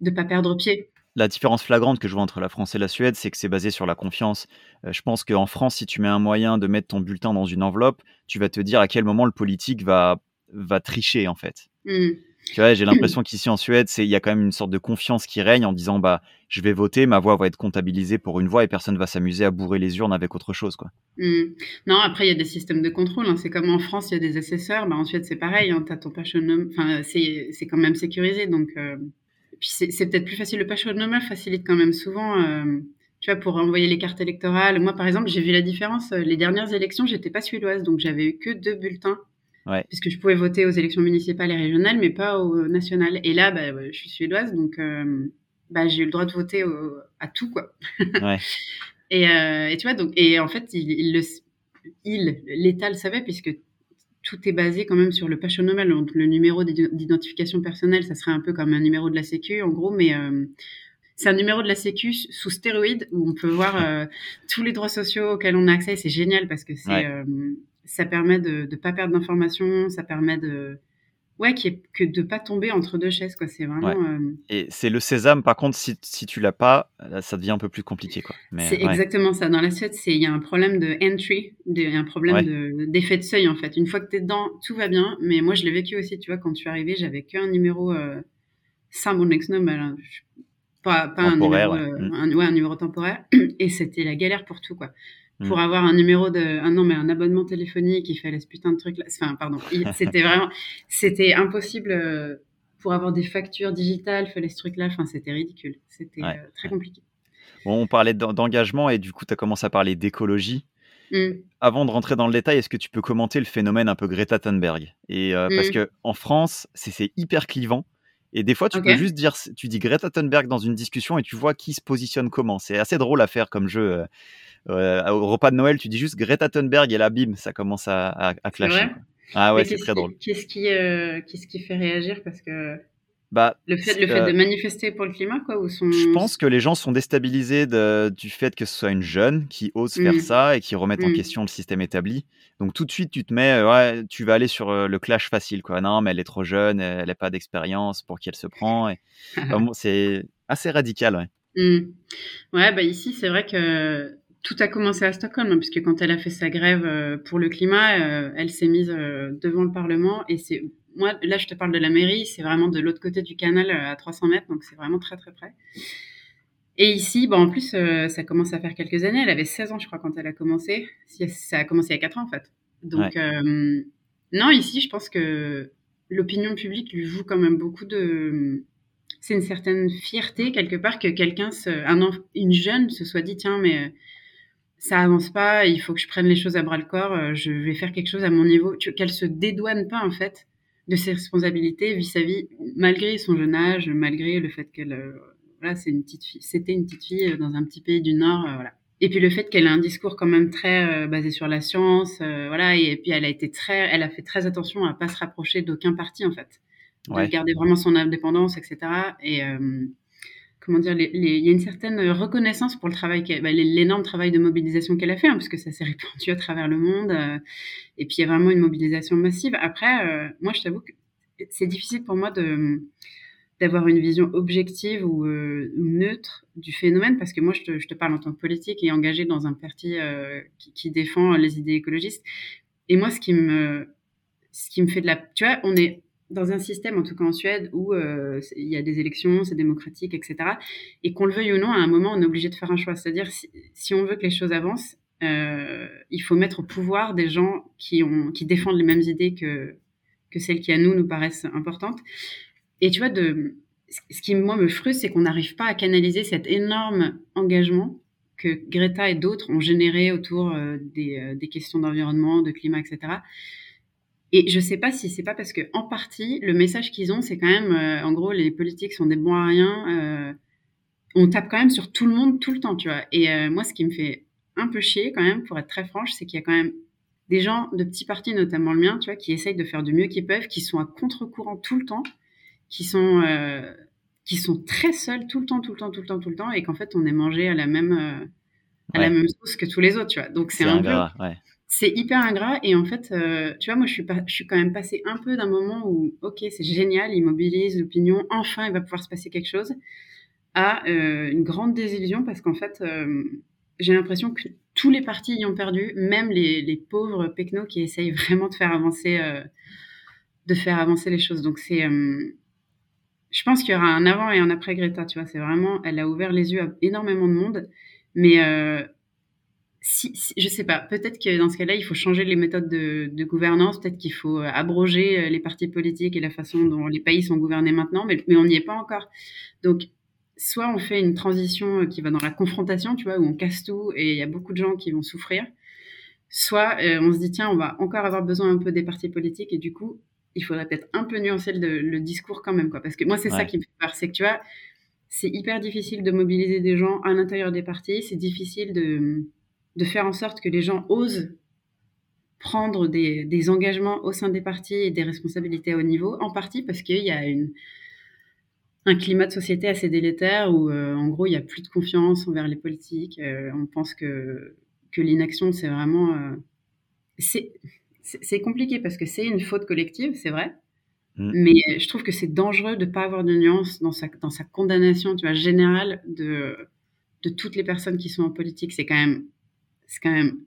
de pas perdre pied la différence flagrante que je vois entre la France et la Suède, c'est que c'est basé sur la confiance. Euh, je pense qu'en France, si tu mets un moyen de mettre ton bulletin dans une enveloppe, tu vas te dire à quel moment le politique va, va tricher, en fait. Mmh. Tu vois, j'ai l'impression qu'ici en Suède, il y a quand même une sorte de confiance qui règne en disant bah je vais voter, ma voix va être comptabilisée pour une voix et personne va s'amuser à bourrer les urnes avec autre chose quoi. Mmh. Non, après il y a des systèmes de contrôle. Hein. C'est comme en France, il y a des assesseurs. Bah, en Suède c'est pareil. Hein. As ton enfin c'est quand même sécurisé donc. Euh, c'est peut-être plus facile. Le patronat facilite quand même souvent, euh, tu vois, pour envoyer les cartes électorales. Moi, par exemple, j'ai vu la différence. Les dernières élections, j'étais pas suédoise, donc j'avais eu que deux bulletins. Puisque je pouvais voter aux élections municipales et régionales, mais pas aux nationales. Et là, bah, je suis suédoise, donc euh, bah, j'ai eu le droit de voter à tout, quoi. Ouais. et, euh, et, tu vois, donc, et en fait, il, il il, l'État le savait, puisque tout est basé quand même sur le pachonomel. Donc, le numéro d'identification personnelle, ça serait un peu comme un numéro de la Sécu, en gros, mais euh, c'est un numéro de la Sécu sous stéroïde où on peut voir euh, tous les droits sociaux auxquels on a accès. C'est génial parce que c'est, euh, ça permet de ne pas perdre d'informations, ça permet de ouais, qui est que de pas tomber entre deux chaises, quoi. C'est vraiment. Euh, Et c'est le sésame, par contre, si, si tu l'as pas, ça devient un peu plus compliqué, quoi. C'est exactement ça. Dans la Suède, c'est il y a un problème de entry, y a un problème d'effet de, seuil en fait. Une fois que tu es dedans, tout va bien. Mais moi, je l'ai vécu aussi. Tu vois, quand je suis arrivée, j'avais qu'un numéro euh, sans mon ex number, pas, pas un numéro, euh, mm. un numéro temporaire. Et c'était la galère pour tout, quoi pour mm. avoir un numéro de un non mais un abonnement téléphonique il fallait ce putain de truc là enfin pardon c'était vraiment c'était impossible euh, pour avoir des factures digitales il fallait ce truc là enfin c'était ridicule c'était euh, très compliqué bon on parlait d'engagement et du coup tu as commencé à parler d'écologie mm. Avant de rentrer dans le détail, est-ce que tu peux commenter le phénomène un peu Greta Thunberg? Et euh, parce mm. que en France, c'est hyper clivant. Et des fois, tu peux juste dire, tu dis Greta Thunberg dans une discussion et tu vois qui se positionne comment. C'est assez drôle à faire comme jeu. Euh, au repas de Noël, tu dis juste Greta Thunberg et la bim, ça commence à, à, clasher. Ah ouais, c'est très drôle. Qu'est-ce qui, euh, qu'est-ce qui fait réagir? Parce que bah, le fait, le fait de euh, manifester pour le climat, quoi ou. Je pense que les gens sont déstabilisés de, du fait que ce soit une jeune qui ose faire mmh. ça et qui remette en mmh. question le système établi. Donc tout de suite, tu te mets, ouais, tu vas aller sur le clash facile, quoi. Non, mais elle est trop jeune, elle n'a pas d'expérience, pour qui elle se prend. Et... c'est assez radical, ouais. Mmh. Ouais, bah ici, c'est vrai que tout a commencé à Stockholm, hein, puisque quand elle a fait sa grève euh, pour le climat, euh, elle s'est mise euh, devant le Parlement. Et c'est moi, là, je te parle de la mairie, c'est vraiment de l'autre côté du canal à 300 mètres, donc c'est vraiment très très près. Et ici, bon, en plus, ça commence à faire quelques années. Elle avait 16 ans, je crois, quand elle a commencé. Ça a commencé il y a 4 ans, en fait. Donc, non, ici, je pense que l'opinion publique lui joue quand même beaucoup de. C'est une certaine fierté, quelque part, que quelqu'un, un, une jeune, se soit dit tiens, mais ça avance pas, il faut que je prenne les choses à bras le corps, je vais faire quelque chose à mon niveau. Qu'elle se dédouane pas, en fait, de ses responsabilités vis-à-vis, malgré son jeune âge, malgré le fait qu'elle. Euh, voilà, c'est une petite fille, c'était une petite fille dans un petit pays du Nord, euh, voilà. Et puis le fait qu'elle a un discours quand même très euh, basé sur la science, euh, voilà, et, puis elle a été très, elle a fait très attention à pas se rapprocher d'aucun parti en fait, de garder vraiment son indépendance, etc. Et euh, comment dire, il y a une certaine reconnaissance pour le travail, bah, l'énorme travail de mobilisation qu'elle a fait, hein, parce que ça s'est répandu à travers le monde. et puis il y a vraiment une mobilisation massive. Après, moi je t'avoue que c'est difficile pour moi d'avoir une vision objective euh, ou, neutre du phénomène, parce que moi, je te, parle en tant que politique et engagée dans un parti euh, qui, qui, défend les idées écologistes. Et moi, ce qui me, ce qui me fait de la, tu vois, on est dans un système, en tout cas en Suède, où euh, il y a des élections, c'est démocratique, etc. Et qu'on le veuille ou non, à un moment, on est obligé de faire un choix. C'est-à-dire, si, on veut que les choses avancent, euh, il faut mettre au pouvoir des gens qui défendent les mêmes idées que celles qui à nous nous paraissent importantes. Et tu vois, ce qui, moi, me frustre, c'est qu'on n'arrive pas à canaliser cet énorme engagement que Greta et d'autres ont généré autour euh, des, questions d'environnement, de climat, etc. Et je sais pas si c'est pas parce que, en partie, le message qu'ils ont, c'est quand même, euh, en gros, les politiques sont des bons à rien. on tape quand même sur tout le monde tout le temps, tu vois. Et moi, ce qui me fait un peu chier, quand même, pour être très franche, c'est qu'il y a quand même des gens de petits partis, notamment le mien, tu vois, qui essayent de faire du mieux qu'ils peuvent, qui sont à contre-courant tout le temps qui sont euh, qui sont très seuls tout le temps, tout le temps, tout le temps, tout le temps, et qu'en fait on est mangé à la même euh, à la même sauce que tous les autres, tu vois. Donc c'est un peu, c'est hyper ingrat. Et en fait, euh, tu vois, moi je suis je suis quand même passé un peu d'un moment où, ok, c'est génial, il mobilise l'opinion, enfin il va pouvoir se passer quelque chose, à une grande désillusion parce qu'en fait j'ai l'impression que tous les partis y ont perdu, même les, les pauvres pecnos qui essayent vraiment de faire avancer, de faire avancer les choses. Donc c'est, je pense qu'il y aura un avant et un après Greta, tu vois. C'est vraiment, elle a ouvert les yeux à énormément de monde. Mais euh, si, je sais pas, peut-être que dans ce cas-là, il faut changer les méthodes de, gouvernance, peut-être qu'il faut euh, abroger euh, les partis politiques et la façon dont les pays sont gouvernés maintenant, mais, mais on n'y est pas encore. Donc, soit on fait une transition qui va dans la confrontation, tu vois, où on casse tout et il y a beaucoup de gens qui vont souffrir, soit on se dit, tiens, on va encore avoir besoin un peu des partis politiques et du coup, il faudrait peut-être un peu nuancer le, discours quand même, quoi. Parce que moi, c'est ça qui me fait peur, c'est que tu vois, c'est hyper difficile de mobiliser des gens à l'intérieur des partis, c'est difficile de, de faire en sorte que les gens osent prendre des, des, engagements au sein des partis et des responsabilités à haut niveau, en partie parce qu'il y a une, un climat de société assez délétère où, euh, en gros, il n'y a plus de confiance envers les politiques. Euh, on pense que, que l'inaction, c'est vraiment... Euh, c'est compliqué parce que c'est une faute collective, c'est vrai. Mm. Mais je trouve que c'est dangereux de ne pas avoir de nuance dans sa, dans sa condamnation tu vois, générale de, de toutes les personnes qui sont en politique. C'est quand même, c'est quand même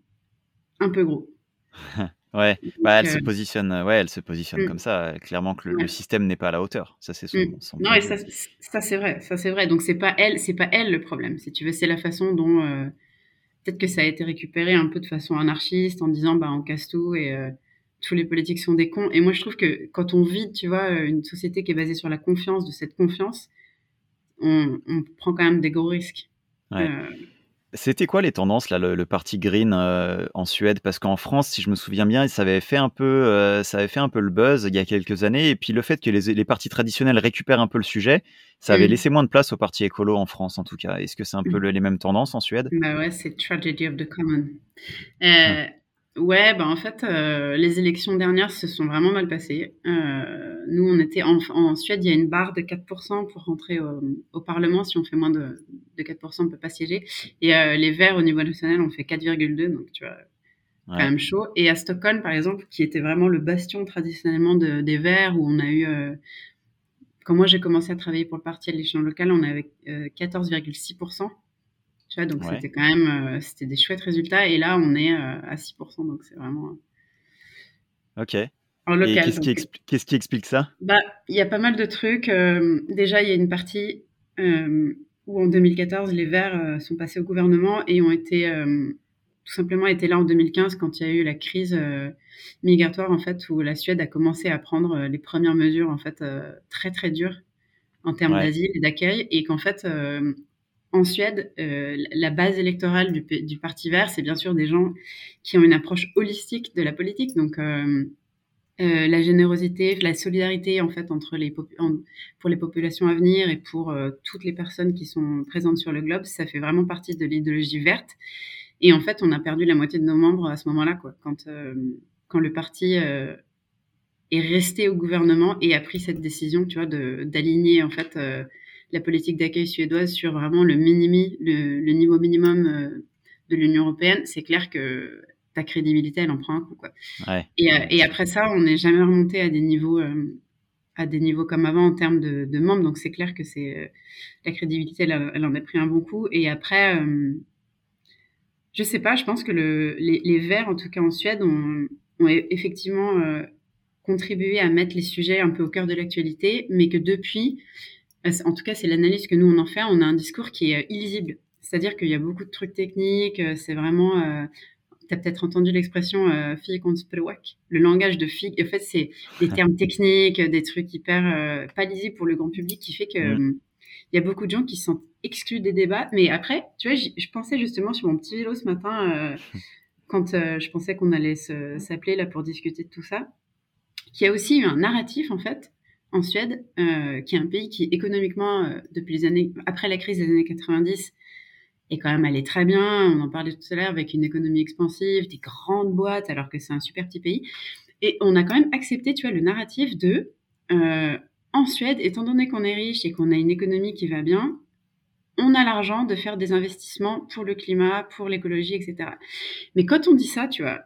un peu gros. ouais, bah, elle, se euh, positionne, ouais, elle se positionne mm. comme ça. Clairement que le, système n'est pas à la hauteur. Ça, c'est son, mm. Non, et ça, ça c'est vrai. Ça, c'est vrai. Donc, c'est pas elle, c'est pas elle le problème. Si tu veux, c'est la façon dont. Euh, peut-être que ça a été récupéré un peu de façon anarchiste en disant bah on casse tout et euh, tous les politiques sont des cons. Et moi je trouve que quand on vit, tu vois, une société qui est basée sur la confiance, de cette confiance, on, prend quand même des gros risques. Ouais. C'était quoi les tendances, là, le, parti Green euh, en Suède? Parce qu'en France, si je me souviens bien, ça avait, fait un peu, euh, ça avait fait un peu le buzz il y a quelques années. Et puis le fait que les, les partis traditionnels récupèrent un peu le sujet, ça avait mm. laissé moins de place aux partis écolo en France, en tout cas. Est-ce que c'est un peu mm. les mêmes tendances en Suède? Bah ouais, c'est Tragedy of the Common. Euh, Ouais, bah en fait, euh, les élections dernières se sont vraiment mal passées. Euh, nous, on était en, en, Suède, il y a une barre de 4% pour rentrer au, au, Parlement. Si on fait moins de, de 4%, on ne peut pas siéger. Et euh, les Verts, au niveau national, on fait 4,2, donc tu vois, quand même chaud. Et à Stockholm, par exemple, qui était vraiment le bastion traditionnellement de, des Verts, où on a eu... Euh, quand moi j'ai commencé à travailler pour le parti à l'échelon local, on avait 14,6%. Tu vois, donc c'était quand même, euh, c'était des chouettes résultats. Et là, on est euh, à 6%, donc c'est vraiment. Ok. En local. Qu'est-ce qui, qui, explique ça? Bah, il y a pas mal de trucs. Euh, déjà, il y a une partie où en 2014, les Verts sont passés au gouvernement et ont été tout simplement été là en 2015 quand il y a eu la crise migratoire en fait où la Suède a commencé à prendre les premières mesures en fait très très dures en termes d'asile et d'accueil et qu'en fait en Suède, euh, la base électorale du, Parti vert, c'est bien sûr des gens qui ont une approche holistique de la politique. Donc, euh, euh, la générosité, la solidarité, en fait, entre les pour les populations à venir et pour toutes les personnes qui sont présentes sur le globe, ça fait vraiment partie de l'idéologie verte. Et en fait, on a perdu la moitié de nos membres à ce moment-là, quoi. Quand, quand le parti est resté au gouvernement et a pris cette décision, tu vois, d'aligner, en fait, la politique d'accueil suédoise sur vraiment le minimi, le, niveau minimum euh, de l'Union européenne, c'est clair que ta crédibilité, elle en prend un coup. Quoi. Ouais. Et, euh, et, après ça, on n'est jamais remonté à des niveaux, euh, à des niveaux comme avant en termes de, de membres. Donc c'est clair que c'est la crédibilité, elle, elle, en a pris un bon coup. Et après, je sais pas, je pense que le, les, les, Verts, en tout cas en Suède, ont, ont effectivement contribué à mettre les sujets un peu au cœur de l'actualité, mais que depuis, euh, en tout cas, c'est l'analyse que nous, on en fait. On a un discours qui est euh, illisible. C'est-à-dire qu'il y a beaucoup de trucs techniques. Euh, c'est vraiment. tu as peut-être entendu l'expression euh, fille Le langage de fille. En fait, c'est des termes techniques, des trucs hyper pas lisibles pour le grand public qui fait que. Mm. Il y a beaucoup de gens qui se sentent exclus des débats. Mais après, tu vois, je pensais justement sur mon petit vélo ce matin, quand je pensais qu'on allait s'appeler là pour discuter de tout ça, qu'il y a aussi eu un narratif, en fait, en Suède, euh, qui est un pays qui économiquement, euh, depuis les années, après la crise des années 90, est quand même allé très bien. On en parlait tout à l'heure avec une économie expansive, des grandes boîtes, alors que c'est un super petit pays. Et on a quand même accepté, tu vois, le narratif de, euh, en Suède, étant donné qu'on est riche et qu'on a une économie qui va bien, on a l'argent de faire des investissements pour le climat, pour l'écologie, etc. Mais quand on dit ça, tu vois,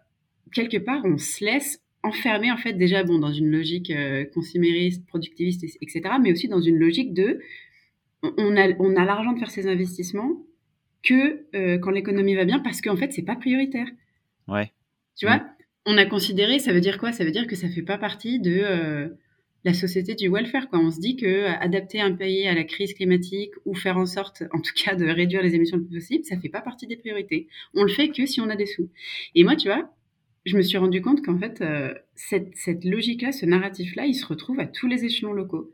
quelque part, on se laisse enfermé en fait déjà bon dans une logique euh, consumériste, productiviste, etc., mais aussi dans une logique de on a, on a l'argent de faire ces investissements que euh, quand l'économie va bien parce qu'en fait c'est pas prioritaire. Ouais. Tu vois, mm. on a considéré, ça veut dire quoi? Ça veut dire que ça fait pas partie de euh, la société du welfare. Quoi. On se dit que adapter un pays à la crise climatique ou faire en sorte, en tout cas, de réduire les émissions le plus possible, ça fait pas partie des priorités. On le fait que si on a des sous. Et moi, tu vois, je me suis rendu compte qu'en fait, euh, cette, cette logique-là, ce narratif-là, il se retrouve à tous les échelons locaux.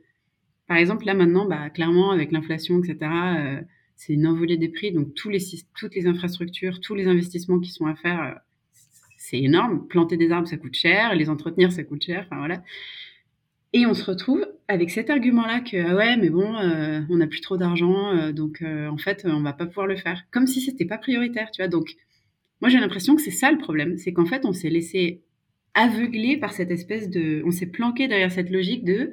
Par exemple, là maintenant, bah, clairement, avec l'inflation, etc., euh, c'est une envolée des prix. Donc, tous les, toutes les infrastructures, tous les investissements qui sont à faire, euh, c'est énorme. Planter des arbres, ça coûte cher. Les entretenir, ça coûte cher. Enfin, voilà. Et on se retrouve avec cet argument-là que ah ouais, mais bon, on n'a plus trop d'argent, donc en fait, on va pas pouvoir le faire. Comme si c'était pas prioritaire, tu vois. Donc, moi, j'ai l'impression que c'est ça le problème. C'est qu'en fait, on s'est laissé aveugler par cette espèce de. On s'est planqué derrière cette logique de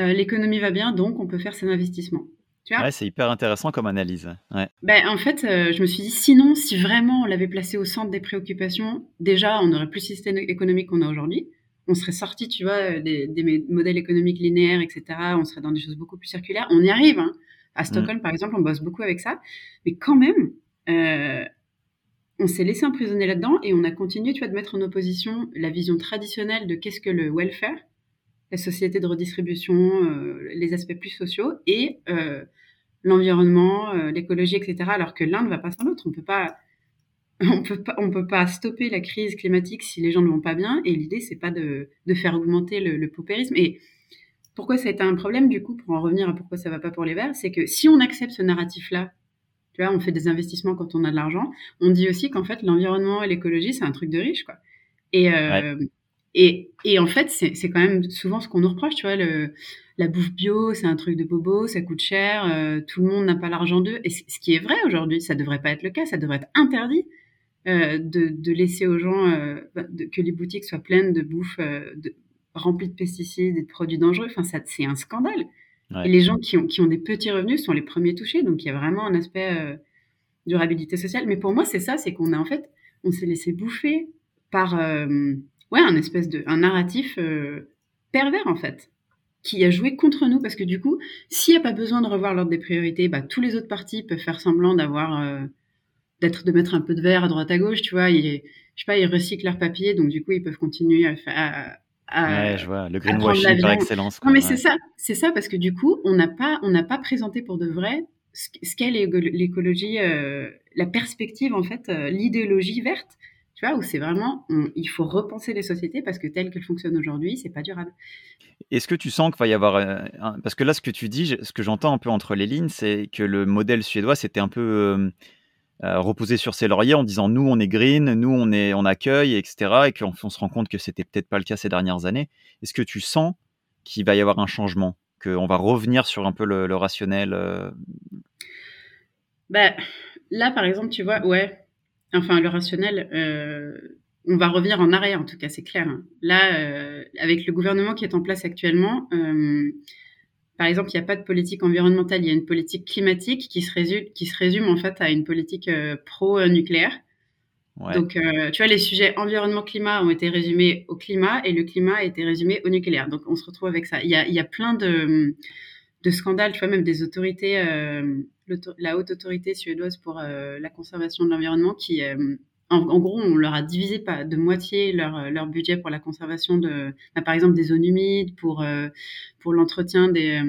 euh, l'économie va bien, donc on peut faire ses investissements. Tu vois? Ouais, c'est hyper intéressant comme analyse. Ouais. Ben, en fait, euh, je me suis dit, sinon, si vraiment on l'avait placé au centre des préoccupations, déjà, on n'aurait plus le système économique qu'on a aujourd'hui. On serait sorti, tu vois, des, des, modèles économiques linéaires, etc. On serait dans des choses beaucoup plus circulaires. On y arrive. Hein. À Stockholm, mm. par exemple, on bosse beaucoup avec ça. Mais quand même, euh, on s'est laissé emprisonner là-dedans et on a continué, tu vois, de mettre en opposition la vision traditionnelle de qu'est-ce que le welfare, la société de redistribution, euh, les aspects plus sociaux et euh, l'environnement, euh, l'écologie, etc. Alors que l'un ne va pas sans l'autre. On peut pas, on peut pas, peut pas stopper la crise climatique si les gens ne vont pas bien. Et l'idée, c'est pas de, faire augmenter le, le, paupérisme. Et pourquoi ça a été un problème, du coup, pour en revenir à pourquoi ça va pas pour les Verts, c'est que si on accepte ce narratif-là tu vois, on fait des investissements quand on a de l'argent. On dit aussi qu'en fait, l'environnement et l'écologie, c'est un truc de riche, quoi. Et, euh, et, et, en fait, c'est quand même souvent ce qu'on nous reproche, tu vois, le, la bouffe bio, c'est un truc de bobo, ça coûte cher, euh, tout le monde n'a pas l'argent d'eux. Et ce qui est vrai aujourd'hui, ça devrait pas être le cas, ça devrait être interdit euh, de, de, laisser aux gens bah, que les boutiques soient pleines de bouffe de, remplies de pesticides et de produits dangereux. Enfin, c'est un scandale. Et les gens qui ont, qui ont des petits revenus sont les premiers touchés. Donc, il y a vraiment un aspect euh, durabilité sociale. Mais pour moi, c'est ça, c'est qu'on a en fait, on s'est laissé bouffer par euh, ouais, un espèce de un narratif euh, pervers, en fait, qui a joué contre nous. Parce que du coup, s'il n'y a pas besoin de revoir l'ordre des priorités, bah, tous les autres partis peuvent faire semblant d'avoir d'être de mettre un peu de verre à droite à gauche, tu vois. Ils, je sais pas, ils recyclent leur papier, donc du coup, ils peuvent continuer à, à, ouais, je vois, le greenwashing par excellence. non, mais c'est ça, c'est ça, parce que du coup, on n'a pas, on n'a pas présenté pour de vrai ce qu'est l'écologie, la perspective en fait, l'idéologie verte tu vois, où c'est vraiment, il faut repenser les sociétés parce que telles qu'elles fonctionnent aujourd'hui, c'est pas durable. Est-ce que tu sens qu'il va y avoir, euh, parce que là, ce que tu dis, ce que j'entends un peu entre les lignes, c'est que le modèle suédois, c'était un peu euh, reposé sur ses lauriers en disant nous, on est green, nous, on est, on accueille, etc. Et qu'on on se rend compte que c'était peut-être pas le cas ces dernières années. Est-ce que tu sens qu'il va y avoir un changement, qu'on va revenir sur un peu le, rationnel ben, là, par exemple, tu vois, ouais, enfin le rationnel, euh, on va revenir en arrière en tout cas, c'est clair. Hein. Là, avec le gouvernement qui est en place actuellement, par exemple, il n'y a pas de politique environnementale, il y a une politique climatique qui se résume, qui se résume en fait à une politique pro-nucléaire. Donc, tu vois, les sujets environnement-climat ont été résumés au climat et le climat a été résumé au nucléaire. Donc, on se retrouve avec ça. Il y a, il y a plein de, de scandales, tu vois, même des autorités la haute autorité suédoise pour euh, la conservation de l'environnement qui euh, en, gros, on leur a divisé de moitié leur, leur budget pour la conservation de, bah, par exemple, des zones humides, pour, euh, pour l'entretien des,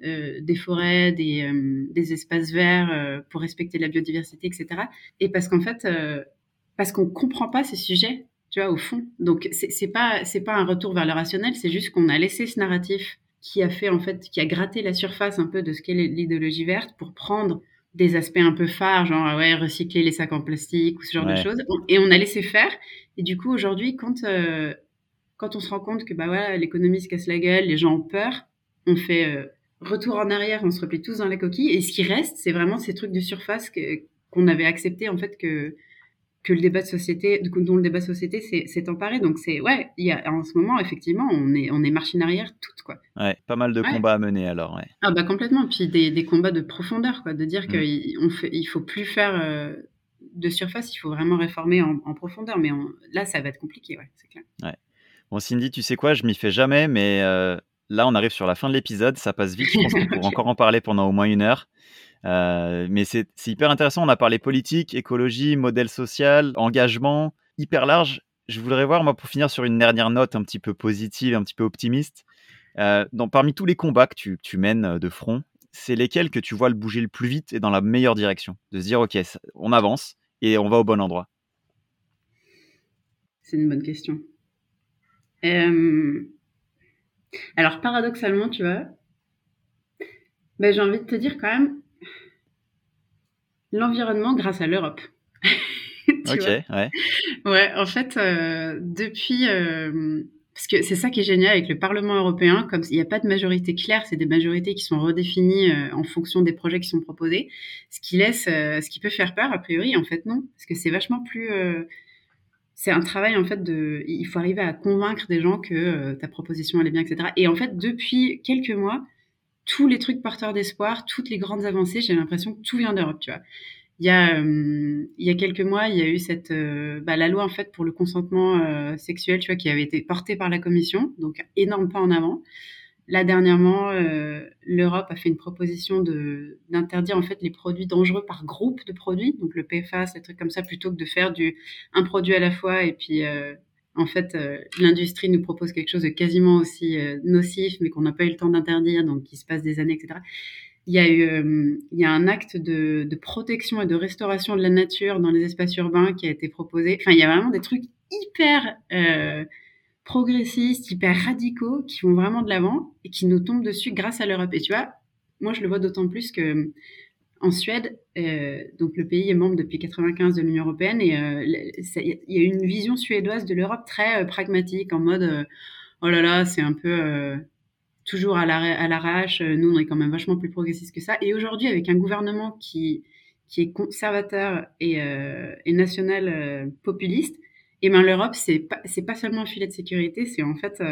des forêts, des, des espaces verts, pour respecter la biodiversité, etc. Et parce qu'en fait, parce qu'on comprend pas ces sujets, tu vois, au fond. Donc, c'est pas, pas un retour vers le rationnel, c'est juste qu'on a laissé ce narratif qui a fait en fait, qui a gratté la surface un peu de ce qu'est l'idéologie verte pour prendre des aspects un peu phares, genre ouais, recycler les sacs en plastique ou ce genre de choses. Et on a laissé faire. Et du coup, aujourd'hui, quand, euh, quand on se rend compte que bah ouais, l'économie se casse la gueule, les gens ont peur, on fait euh, retour en arrière, on se replie tous dans la coquille. Et ce qui reste, c'est vraiment ces trucs de surface qu'on avait accepté en fait que que le débat de société, dont le débat de société s'est emparé. Donc c'est ouais, il y a, en ce moment effectivement, on est on est machine arrière toute quoi. Ouais, pas mal de combats à mener alors. Ouais. Ah bah complètement. Puis des, des combats de profondeur quoi, de dire mm. qu'il on fait, il faut plus faire euh, de surface, il faut vraiment réformer en, profondeur. Mais là, ça va être compliqué, ouais, c'est clair. Ouais. Bon Cindy, tu sais quoi, je m'y fais jamais, mais euh, là on arrive sur la fin de l'épisode, ça passe vite. Je pense qu'on pourra encore en parler pendant au moins une heure. Euh, mais c'est hyper intéressant. On a parlé politique, écologie, modèle social, engagement, hyper large. Je voudrais voir, moi, pour finir sur une dernière note un petit peu positive, un petit peu optimiste. Euh, dans, parmi tous les combats que tu, tu mènes euh, de front, c'est lesquels que tu vois le bouger le plus vite et dans la meilleure direction? De se dire, OK, on avance et on va au bon endroit. C'est une bonne question. Alors, paradoxalement, tu vois, ben, j'ai envie de te dire quand même, l'environnement grâce à l'Europe. ok, ouais. Ouais, en fait, euh, depuis, euh, parce que c'est ça qui est génial avec le Parlement européen, comme il n'y a pas de majorité claire, c'est des majorités qui sont redéfinies euh, en fonction des projets qui sont proposés, ce qui laisse, ce qui peut faire peur a priori, en fait non, parce que c'est vachement plus, c'est un travail en fait de, il faut arriver à convaincre des gens que ta proposition elle est bien, etc. Et en fait, depuis quelques mois, tous les trucs porteurs d'espoir, toutes les grandes avancées, j'ai l'impression que tout vient d'Europe, tu vois. Il y, a, euh, il y a quelques mois, il y a eu cette, euh, bah, la loi en fait pour le consentement euh, sexuel, tu vois, qui avait été portée par la Commission, donc énorme pas en avant. Là dernièrement, l'Europe a fait une proposition de d'interdire en fait les produits dangereux par groupe de produits, donc le PFAS, des trucs comme ça, plutôt que de faire du un produit à la fois et puis en fait, euh, l'industrie nous propose quelque chose de quasiment aussi euh, nocif, mais qu'on n'a pas eu le temps d'interdire, donc il se passe des années, etc. Il y a eu, euh, il y a un acte de, de, protection et de restauration de la nature dans les espaces urbains qui a été proposé. Enfin, il y a vraiment des trucs hyper progressistes, hyper radicaux, qui vont vraiment de l'avant et qui nous tombent dessus grâce à l'Europe. Et tu vois, moi, je le vois d'autant plus que en Suède, euh, donc le pays est membre depuis 95 de l'Union européenne et euh, il y a une vision suédoise de l'Europe très euh, pragmatique en mode oh là là c'est un peu toujours à l'arrache, nous on est quand même vachement plus progressiste que ça. Et aujourd'hui avec un gouvernement qui qui est conservateur et, et national populiste, et eh ben l'Europe c'est pas pas seulement un filet de sécurité, c'est en fait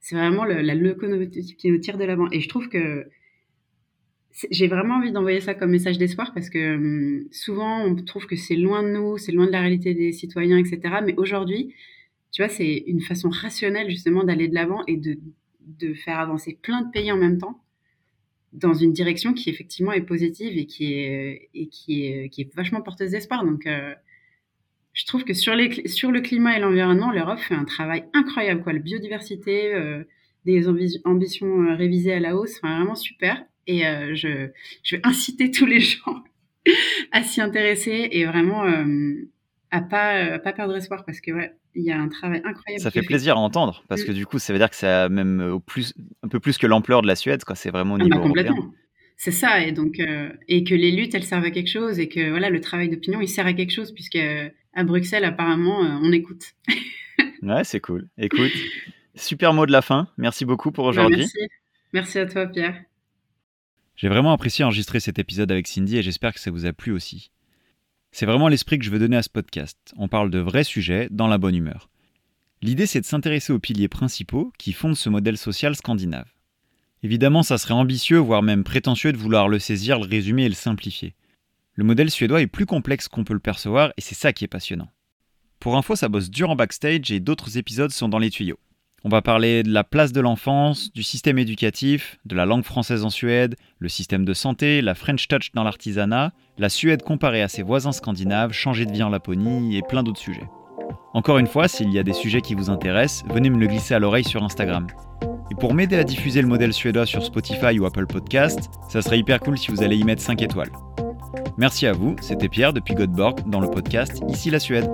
c'est vraiment le, la locomotive qui nous tire de l'avant. Et je trouve que j'ai vraiment envie d'envoyer ça comme message d'espoir parce que hum, souvent on trouve que c'est loin de nous, c'est loin de la réalité des citoyens, etc. Mais aujourd'hui, tu vois, c'est une façon rationnelle justement d'aller de l'avant et de, de faire avancer plein de pays en même temps dans une direction qui effectivement est positive et qui est, et qui est, qui est vachement porteuse d'espoir. Donc, euh, je trouve que sur, les, sur le climat et l'environnement, l'Europe fait un travail incroyable. Quoi. La biodiversité, euh, des ambitions euh, révisées à la hausse, enfin, vraiment super. Et je, je vais inciter tous les gens à s'y intéresser et vraiment à pas pas perdre espoir parce que ouais, il y a un travail incroyable. Ça fait plaisir à entendre parce mm. que du coup, ça veut dire que c'est même au plus un peu plus que l'ampleur de la Suède, quoi. C'est vraiment au ah bah, niveau complètement. C'est ça, et donc et que les luttes elles servent à quelque chose et que voilà le travail d'opinion il sert à quelque chose puisque à Bruxelles apparemment on écoute. ouais, c'est cool. Écoute, super mot de la fin. Merci beaucoup pour bah, aujourd'hui. merci. merci à toi Pierre. J'ai vraiment apprécié enregistrer cet épisode avec Cindy et j'espère que ça vous a plu aussi. C'est vraiment l'esprit que je veux donner à ce podcast. On parle de vrais sujets dans la bonne humeur. L'idée, c'est de s'intéresser aux piliers principaux qui fondent ce modèle social scandinave. Évidemment, ça serait ambitieux, voire même prétentieux de vouloir le saisir, le résumer et le simplifier. Le modèle suédois est plus complexe qu'on peut le percevoir et c'est ça qui est passionnant. Pour info, ça bosse dur en backstage et d'autres épisodes sont dans les tuyaux. On va parler de la place de l'enfance, du système éducatif, de la langue française en Suède, le système de santé, la French Touch dans l'artisanat, la Suède comparée à ses voisins scandinaves, changer de vie en Laponie et plein d'autres sujets. Encore une fois, s'il y a des sujets qui vous intéressent, venez me le glisser à l'oreille sur Instagram. Et pour m'aider à diffuser le modèle suédois sur Spotify ou Apple Podcast, ça serait hyper cool si vous allez y mettre 5 étoiles. Merci à vous, c'était Pierre depuis Godborg dans le podcast Ici la Suède.